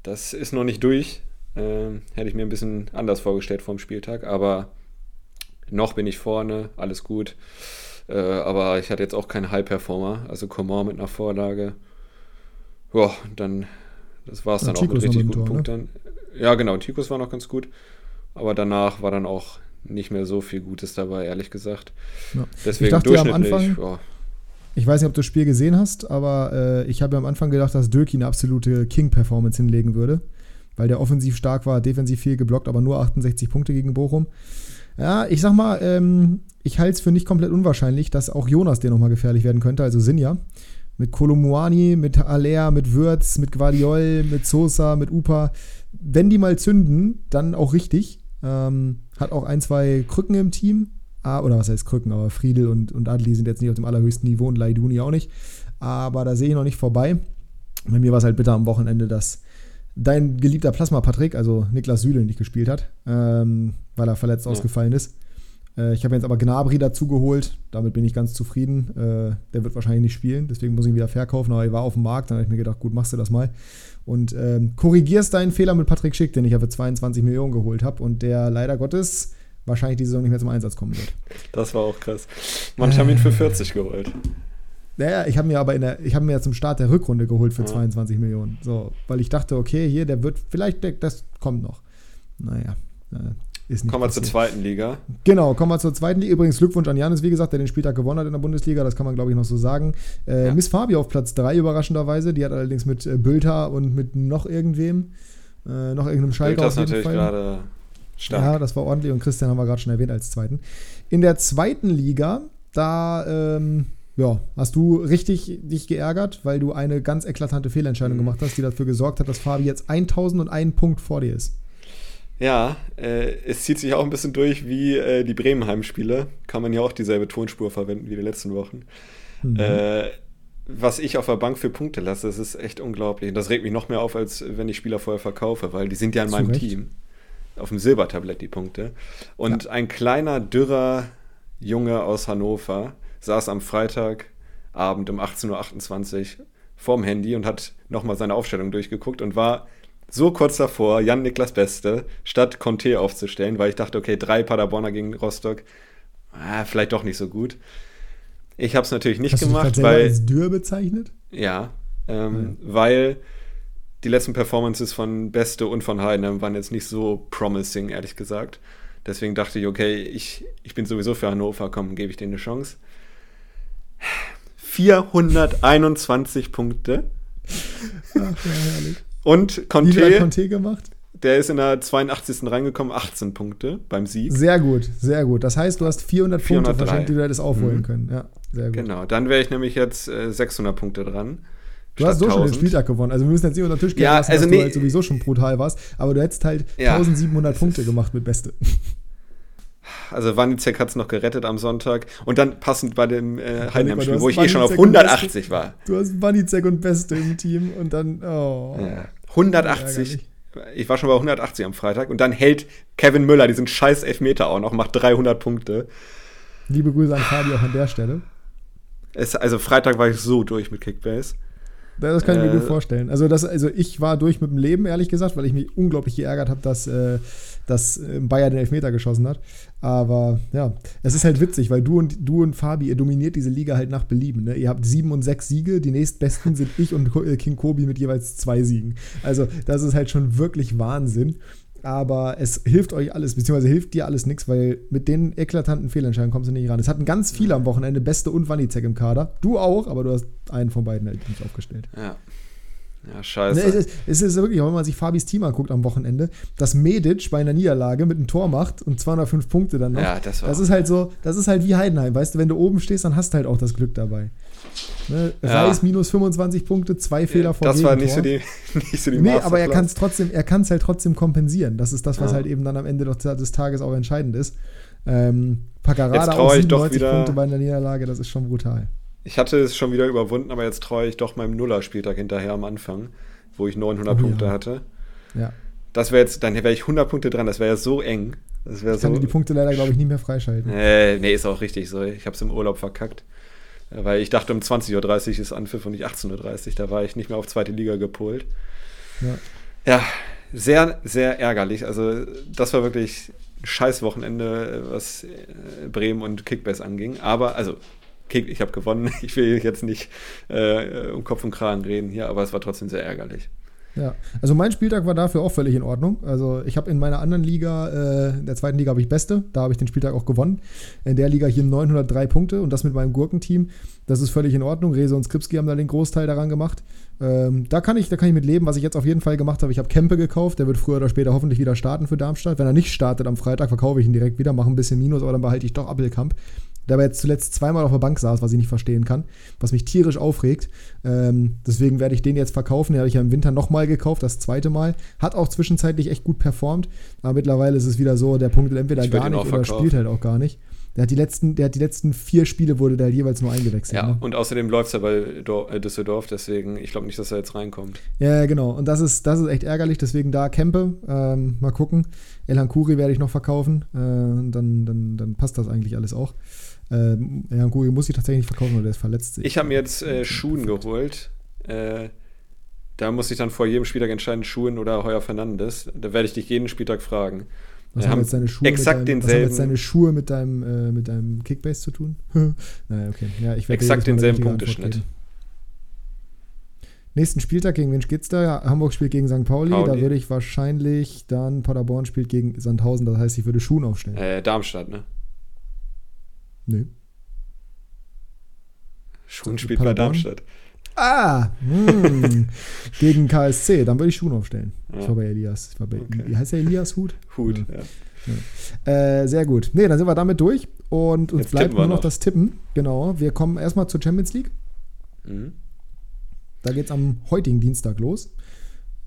Das ist noch nicht durch. Ähm, hätte ich mir ein bisschen anders vorgestellt vor dem Spieltag. Aber noch bin ich vorne, alles gut. Äh, aber ich hatte jetzt auch keinen High-Performer. Also Coman mit einer Vorlage. Ja, dann, das war es dann auch mit richtig guten ne? Punkten. Ne? Ja, genau, Tikus war noch ganz gut. Aber danach war dann auch nicht mehr so viel Gutes dabei, ehrlich gesagt. Ja. Deswegen ich dachte durchschnittlich. Ja am Anfang, ja. Ich weiß nicht, ob du das Spiel gesehen hast, aber äh, ich habe ja am Anfang gedacht, dass Dürki eine absolute King-Performance hinlegen würde, weil der offensiv stark war, defensiv viel geblockt, aber nur 68 Punkte gegen Bochum. Ja, ich sag mal, ähm, ich halte es für nicht komplett unwahrscheinlich, dass auch Jonas dir nochmal gefährlich werden könnte, also Sinja. Mit Kolomuani, mit Alea, mit Würz, mit Guardiol, mit Sosa, mit Upa. Wenn die mal zünden, dann auch richtig. Ähm, hat auch ein, zwei Krücken im Team. Ah, oder was heißt Krücken, aber Friedel und, und Adli sind jetzt nicht auf dem allerhöchsten Niveau und Laiduni auch nicht. Aber da sehe ich noch nicht vorbei. Bei mir war es halt bitter am Wochenende, dass dein geliebter Plasma Patrick, also Niklas Süle, nicht gespielt hat, ähm, weil er verletzt ja. ausgefallen ist. Äh, ich habe jetzt aber Gnabry dazu geholt. Damit bin ich ganz zufrieden. Äh, der wird wahrscheinlich nicht spielen, deswegen muss ich ihn wieder verkaufen. Aber er war auf dem Markt, dann habe ich mir gedacht, gut, machst du das mal. Und ähm, korrigierst deinen Fehler mit Patrick Schick, den ich ja für 22 Millionen geholt habe und der leider Gottes wahrscheinlich diese Saison nicht mehr zum Einsatz kommen wird. Das war auch krass. Manche haben ihn für 40 geholt. Naja, ich habe mir aber in der, ich habe mir ja zum Start der Rückrunde geholt für ja. 22 Millionen. So, weil ich dachte, okay, hier, der wird, vielleicht, das kommt noch. Naja, äh, ist nicht kommen wir zur zweiten Liga. Genau, kommen wir zur zweiten Liga. Übrigens Glückwunsch an Janis, wie gesagt, der den Spieltag gewonnen hat in der Bundesliga. Das kann man, glaube ich, noch so sagen. Äh, ja. Miss Fabi auf Platz 3, überraschenderweise. Die hat allerdings mit äh, Bülter und mit noch irgendwem, äh, noch irgendeinem Schalter Bülter ist natürlich gerade stark. Ja, das war ordentlich. Und Christian haben wir gerade schon erwähnt als zweiten. In der zweiten Liga, da ähm, ja, hast du richtig dich geärgert, weil du eine ganz eklatante Fehlentscheidung mhm. gemacht hast, die dafür gesorgt hat, dass Fabi jetzt 1001 Punkt vor dir ist. Ja, äh, es zieht sich auch ein bisschen durch wie äh, die Bremen-Heimspiele. Kann man ja auch dieselbe Tonspur verwenden wie die letzten Wochen. Mhm. Äh, was ich auf der Bank für Punkte lasse, das ist echt unglaublich. Und das regt mich noch mehr auf, als wenn ich Spieler vorher verkaufe, weil die sind ja in meinem Recht. Team. Auf dem Silbertablett die Punkte. Und ja. ein kleiner, dürrer Junge aus Hannover saß am Freitagabend um 18.28 Uhr vorm Handy und hat nochmal seine Aufstellung durchgeguckt und war so kurz davor, Jan-Niklas Beste statt Conte aufzustellen, weil ich dachte, okay, drei Paderborner gegen Rostock, ah, vielleicht doch nicht so gut. Ich habe es natürlich nicht Hast gemacht, du weil. als Dürr bezeichnet? Ja, ähm, ja, weil die letzten Performances von Beste und von Heiden waren jetzt nicht so promising, ehrlich gesagt. Deswegen dachte ich, okay, ich, ich bin sowieso für Hannover, komm, gebe ich denen eine Chance. *sighs* 421 Punkte. Ach, ja, herrlich. Und Conte, Conte gemacht? Der ist in der 82. reingekommen, 18 Punkte beim Sieg. Sehr gut, sehr gut. Das heißt, du hast 400 403. Punkte wahrscheinlich, die du hättest aufholen mhm. können. Ja, sehr gut. Genau, dann wäre ich nämlich jetzt äh, 600 Punkte dran. Du hast so 1000. schon den Spieltag gewonnen. Also wir müssen jetzt nicht unter den Tisch gehen ja, lassen, also dass nee, du halt sowieso schon brutal warst. Aber du hättest halt ja, 1700 Punkte gemacht mit Beste. Also Wanizek hat es noch gerettet am Sonntag. Und dann passend bei dem äh, Heidenheim-Spiel, wo ich eh schon auf 180 war. Du hast Wanizek und Beste im Team und dann, oh. Ja. 180. Ich war schon bei 180 am Freitag und dann hält Kevin Müller diesen scheiß Elfmeter auch noch, macht 300 Punkte. Liebe Grüße an Fabi auch an der Stelle. Es, also Freitag war ich so durch mit Kickbase. Das kann ich mir gut äh. vorstellen. Also, das, also ich war durch mit dem Leben, ehrlich gesagt, weil ich mich unglaublich geärgert habe, dass, äh, dass äh, Bayer den Elfmeter geschossen hat. Aber ja, es ist halt witzig, weil du und du und Fabi, ihr dominiert diese Liga halt nach Belieben. Ne? Ihr habt sieben und sechs Siege, die nächstbesten sind ich und äh, King Kobi mit jeweils zwei Siegen. Also, das ist halt schon wirklich Wahnsinn aber es hilft euch alles, beziehungsweise hilft dir alles nichts, weil mit den eklatanten Fehlentscheidungen kommst du nicht ran. Es hatten ganz viele am Wochenende Beste und Wanizek im Kader. Du auch, aber du hast einen von beiden halt nicht aufgestellt. Ja. Ja, scheiße. Ne, es, ist, es ist wirklich, wenn man sich Fabis Team anguckt am Wochenende, dass Medic bei einer Niederlage mit einem Tor macht und 205 Punkte dann noch. Ja, das war- Das ist halt so, das ist halt wie Heidenheim, weißt du, wenn du oben stehst, dann hast du halt auch das Glück dabei. Ne? Ja. Reis minus 25 Punkte, zwei Fehler vor das war nicht so die, *laughs* nicht so die Nee, aber er kann es trotzdem, er kann es halt trotzdem kompensieren. Das ist das, was Ja. halt eben dann am Ende des Tages auch entscheidend ist. Ähm, Paccarada doch 97 wieder- Punkte bei einer Niederlage, das ist schon brutal. Ich hatte es schon wieder überwunden, aber jetzt treue ich doch meinem Nuller-Spieltag hinterher am Anfang, wo ich 900 Oh ja. Punkte hatte. Ja. Das wäre jetzt, dann wäre ich 100 Punkte dran, das wäre ja so eng. Das wäre Ich kann so. dir die Punkte leider, glaube ich, nicht mehr freischalten. Äh, nee, ist auch richtig so. Ich habe es im Urlaub verkackt. Weil ich dachte, um 20.30 Uhr ist Anpfiff und nicht 18.30 Uhr. Da war ich nicht mehr auf zweite Liga gepolt. Ja. Ja, sehr, sehr ärgerlich. Also, das war wirklich ein scheiß Wochenende, was äh, Bremen und Kickbase anging. Aber, also, Kick, ich habe gewonnen. *laughs* Ich will jetzt nicht äh, um Kopf und Kragen reden hier, aber es war trotzdem sehr ärgerlich. Ja, also mein Spieltag war dafür auch völlig in Ordnung. Also ich habe in meiner anderen Liga, äh, in der zweiten Liga habe ich Beste, da habe ich den Spieltag auch gewonnen. In der Liga hier 903 Punkte und das mit meinem Gurkenteam. Das ist völlig in Ordnung. Rese und Skripski haben da den Großteil daran gemacht. Ähm, da, kann ich, da kann ich mit leben, was ich jetzt auf jeden Fall gemacht habe. Ich habe Kempe gekauft, der wird früher oder später hoffentlich wieder starten für Darmstadt. Wenn er nicht startet am Freitag, verkaufe ich ihn direkt wieder, mache ein bisschen Minus, aber dann behalte ich doch Appelkamp. Der aber jetzt zuletzt zweimal auf der Bank saß, was ich nicht verstehen kann, was mich tierisch aufregt. Ähm, deswegen werde ich den jetzt verkaufen. Den habe ich ja im Winter nochmal gekauft, das zweite Mal. Hat auch zwischenzeitlich echt gut performt, aber mittlerweile ist es wieder so, der punktet entweder gar nicht oder verkaufen. spielt halt auch gar nicht. Der hat die letzten, der hat die letzten vier Spiele wurde der halt jeweils nur eingewechselt. Ja, Ne? und außerdem läuft es ja bei äh, Düsseldorf, deswegen, ich glaube nicht, dass er jetzt reinkommt. Ja, genau. Und das ist, das ist echt ärgerlich, deswegen da Kempe. Ähm, mal gucken. El Hankuri werde ich noch verkaufen. Äh, dann, dann, dann passt das eigentlich alles auch. Ähm, El Hankuri muss ich tatsächlich nicht verkaufen, weil der ist verletzt. sich. Ich habe mir jetzt äh, Schuhen geholt. Äh, da muss ich dann vor jedem Spieltag entscheiden, Schuhen oder Heuer Fernandes. Da werde ich dich jeden Spieltag fragen. Was haben haben jetzt deine Schuhe exakt mit deinem, was haben jetzt denselben- deine Schuhe mit deinem, äh, mit deinem Kickbase zu tun? *laughs* naja, okay. Ja, ich Exakt denselben Punkteschnitt. Nächsten Spieltag, gegen wen geht's da? Ja, Hamburg spielt gegen St. Pauli. Pauli. Da würde ich wahrscheinlich dann Paderborn spielt gegen Sandhausen. Das heißt, ich würde Schuhen aufstellen. Äh, Darmstadt, ne? Nö. Schuhen spielt bei? Darmstadt. Ah, hm. *laughs* gegen KSC. Dann würde ich Schuhen aufstellen. Ja. Ich war bei Elias. Ich war bei, Okay. Wie heißt der Elias Hut? Hut, Ja. ja. Äh, sehr gut. Nee, dann sind wir damit durch. Und uns Jetzt bleibt nur noch noch. das Tippen. Genau. Wir kommen erstmal zur Champions League. Mhm. Da geht es am heutigen Dienstag los.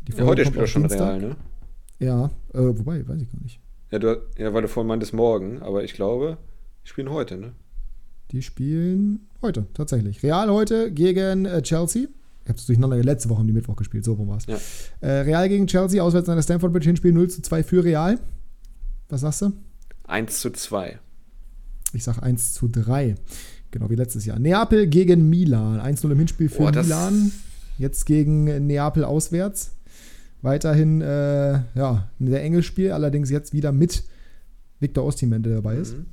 Die Ja, heute spielt er auf schon Dienstag. Real, ne? Ja, äh, wobei, weiß ich gar nicht. Ja, du, ja, weil du vorhin meintest morgen, aber ich glaube, die spielen heute, ne? Die spielen heute, tatsächlich. Real heute gegen äh, Chelsea. Ich habe es durcheinander, letzte Woche haben die Mittwoch gespielt, so rum war es. Ja. Äh, Real gegen Chelsea, auswärts an der Stamford Bridge, Hinspiel 0 zu 2 für Real. Was sagst du? 1 zu 2. Ich sag 1 zu 3. Genau wie letztes Jahr. Neapel gegen Milan. 1-0 im Hinspiel für das- Milan. Jetzt gegen Neapel auswärts. Weiterhin, äh, ja, ein sehr enges Spiel, allerdings jetzt wieder mit Victor Osimhen, der dabei ist. Mhm.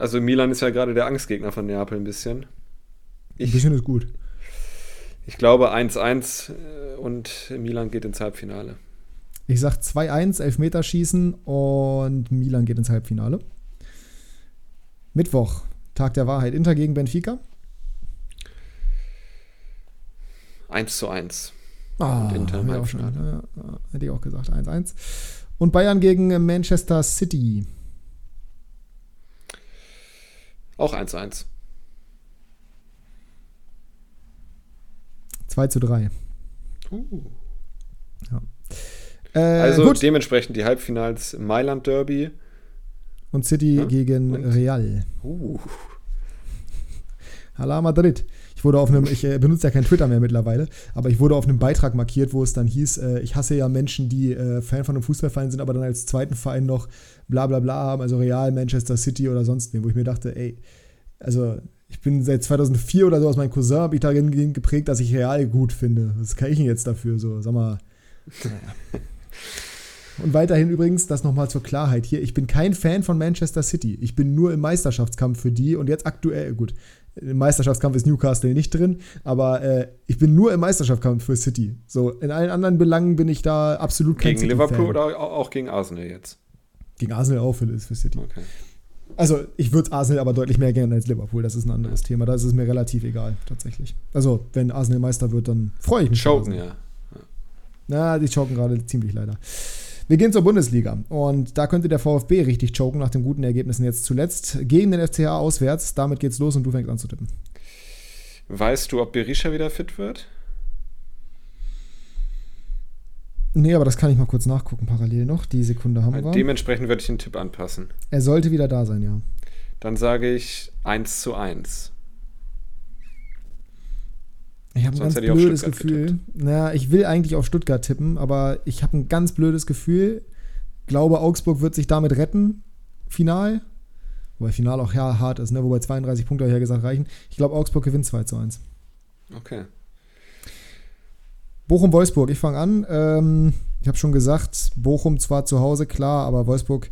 Also Milan ist ja gerade der Angstgegner von Neapel ein bisschen. Ein Ich, bisschen ist gut. ich glaube 1-1 äh, und Milan geht ins Halbfinale. Ich sag 2-1, Elfmeterschießen und Milan geht ins Halbfinale. Mittwoch, Tag der Wahrheit. Inter gegen Benfica. 1 zu 1. Ah, Und Inter im schon, Halbfinale. ja, ja, hätte ich auch gesagt, 1-1. Und Bayern gegen Manchester City. Auch 1-1. 2 zu 3. Uh. Äh, Also gut. dementsprechend die Halbfinals Mailand Derby. Und City Ja, gegen und? Real. Uh. Hala Madrid. Ich wurde auf einem, ich äh, benutze ja kein Twitter mehr mittlerweile, aber ich wurde auf einem Beitrag markiert, wo es dann hieß, äh, ich hasse ja Menschen, die äh, Fan von einem Fußballverein sind, aber dann als zweiten Verein noch bla bla bla haben, also Real, Manchester City oder sonst wen, wo ich mir dachte, ey, also ich bin seit 2004 oder so aus meinem Cousin, habe ich darin geprägt, dass ich Real gut finde. Was kann ich denn jetzt dafür? So, sag mal. Naja. Und weiterhin übrigens, das nochmal zur Klarheit hier, ich bin kein Fan von Manchester City. Ich bin nur im Meisterschaftskampf für die und jetzt aktuell, gut, im Meisterschaftskampf ist Newcastle nicht drin, aber äh, ich bin nur im Meisterschaftskampf für City. So, in allen anderen Belangen bin ich da absolut kein Gegen Liverpool oder au- auch gegen Arsenal jetzt? Gegen Arsenal auch für, für City. Okay. Also, ich würde Arsenal aber deutlich mehr gerne als Liverpool. Das ist ein anderes Thema. Da ist es mir relativ egal, tatsächlich. Also, wenn Arsenal Meister wird, dann freue ich mich. Choken, Arsenal. ja. Na, die choken gerade ziemlich leider. Wir gehen zur Bundesliga und da könnte der VfB richtig choken nach den guten Ergebnissen jetzt zuletzt gegen den FCH auswärts. Damit geht's los und du fängst an zu tippen. Weißt du, ob Berisha wieder fit wird? Nee, aber das kann ich mal kurz nachgucken parallel noch. Die Sekunde haben wir. Dementsprechend würde ich den Tipp anpassen. Er sollte wieder da sein, ja. Dann sage ich 1 zu 1. Ich habe ein ganz blödes Gefühl. Naja, ich will eigentlich auf Stuttgart tippen, aber ich habe ein ganz blödes Gefühl. Glaube, Augsburg wird sich damit retten. Final. Wobei Final auch ja hart ist, ne? Wobei 32 Punkte, ja gesagt, reichen. Ich glaube, Augsburg gewinnt 2 zu 1. Okay. Bochum-Wolfsburg, ich fange an. Ähm, ich habe schon gesagt, Bochum zwar zu Hause, klar, aber Wolfsburg,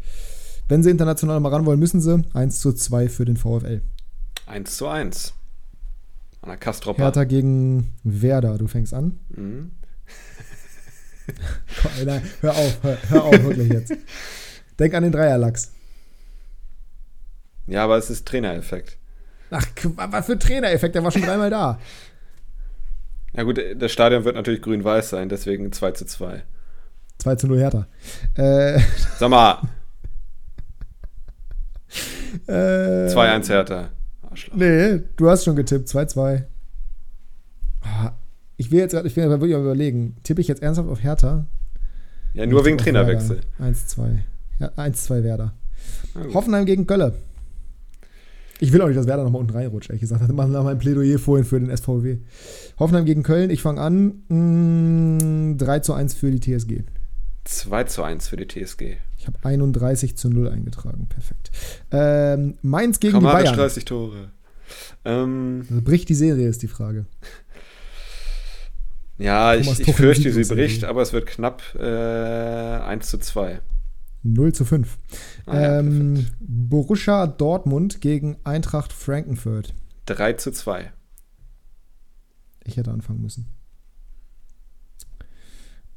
wenn sie international mal ran wollen, müssen sie. 1 zu 2 für den VfL. 1 zu 1. An der Kastropper. Hertha gegen Werder, du fängst an. Mhm. *laughs* Komm, nein, hör auf, hör, hör auf, wirklich jetzt. Denk an den Dreierlachs. Ja, aber es ist Trainereffekt. Ach, was für ein Trainereffekt, der war schon dreimal da. Ja gut, das Stadion wird natürlich grün-weiß sein, deswegen 2 zu 2. 2 zu 0 Hertha. Äh, Sag mal, *laughs* äh, 2-1 Hertha. Arschloch. Nee, du hast schon getippt. 2-2. Ah, Ich will jetzt grad- ich will wirklich mal überlegen. Tippe ich jetzt ernsthaft auf Hertha? Ja, nur Ich wegen Trainerwechsel. Werder. 1-2. Ja, 1-2 Werder. Hoffenheim gegen Gölle. Ich will auch nicht, dass Werder nochmal unten reinrutscht, ehrlich gesagt. Das machen wir mein Plädoyer vorhin für den SVW. Hoffenheim gegen Köln. Ich fange an. Mm, 3 zu 1 für die TSG. 2 zu 1 für die TSG. Ich habe 31 zu 0 eingetragen. Perfekt. Ähm, Mainz gegen Kramaric die Bayern. 30 Tore. Ähm, Also bricht die Serie, ist die Frage. *laughs* ja, ich, Thomas ich fürchte, sie bricht, aber es wird knapp äh, 1 zu 2. 0 zu 5. Ah, ja, ähm, Borussia Dortmund gegen Eintracht Frankfurt. 3 zu 2. Ich hätte anfangen müssen.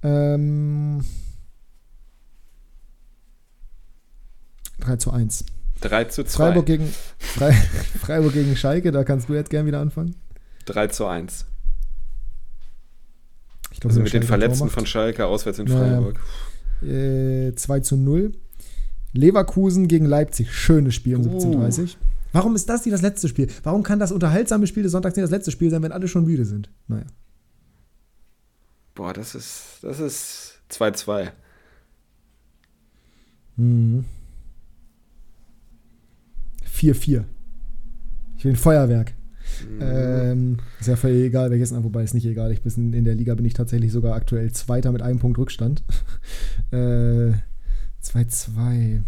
Ähm, 3 zu 1. 3 zu 2. Freiburg gegen, Fre *laughs* Freiburg gegen Schalke, da kannst du jetzt gern wieder anfangen. 3 zu 1. Ich glaube, Also mit den Verletzten von Schalke auswärts in. Freiburg. Äh, 2 zu 0. Leverkusen gegen Leipzig. Schönes Spiel um Uh. 17.30 Warum ist das nicht das letzte Spiel? Warum kann das unterhaltsame Spiel des Sonntags nicht das letzte Spiel sein, wenn alle schon müde sind? Naja. Boah, das ist das ist 2-2. Mhm. 4-4. Ich will ein Feuerwerk. Mhm. Ähm, ist ja völlig egal, welches, wobei ist nicht egal. Ich bin in der Liga bin ich tatsächlich sogar aktuell Zweiter mit einem Punkt Rückstand. *laughs* äh, 2-2.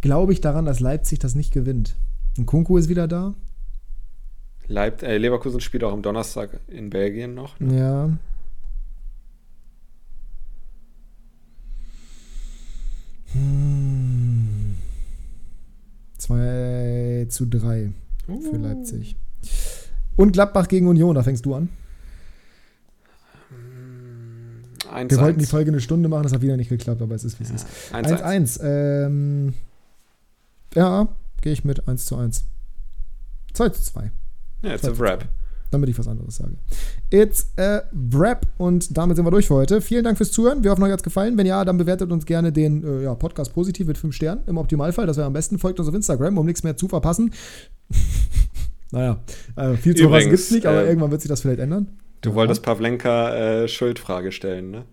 Glaube ich daran, dass Leipzig das nicht gewinnt. Und Kunku ist wieder da? Leip äh, Leverkusen spielt auch am Donnerstag in Belgien noch. Ja. Hm. 2 zu 3 für Leipzig. Und Gladbach gegen Union, da fängst du an. 1 Wir wollten die Folge eine Stunde machen, das hat wieder nicht geklappt, aber es ist wie es Ja, ist. 1-1. 1-1. Ähm, ja, gehe ich mit 1 zu 1. 2 zu 2, Ja, it's a wrap. Damit ich was anderes sage. It's a wrap und damit sind wir durch für heute. Vielen Dank fürs Zuhören. Wir hoffen, euch hat es gefallen. Wenn ja, dann bewertet uns gerne den äh, ja, Podcast positiv mit 5 Sternen. Im Optimalfall, das wäre am besten. Folgt uns auf Instagram, um nichts mehr zu verpassen. *laughs* naja, äh, viel zu verpassen gibt es nicht, aber äh, irgendwann wird sich das vielleicht ändern. Du wolltest Pavlenka äh, Schuldfrage stellen, ne?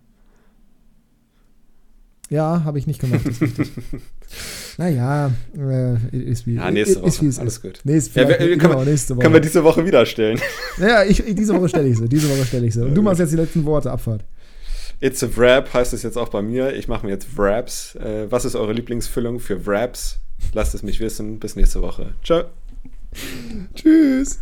Ja, habe ich nicht gemacht. Ist *laughs* naja, äh, ist wie, Ja, nächste ist, wie Woche. Alles ist. gut. Nee, ist Ja, vielleicht, wir- genau, können, nächste Woche. können wir diese Woche wieder stellen. ja, ich, diese Woche stelle ich sie. Diese Woche stelle ich sie. Und du machst jetzt die letzten Worte, Abfahrt. It's a Wrap heißt es jetzt auch bei mir. Ich mache mir jetzt Wraps. Äh, was ist eure Lieblingsfüllung für Wraps? Lasst es mich wissen. Bis nächste Woche. Ciao. Tschüss.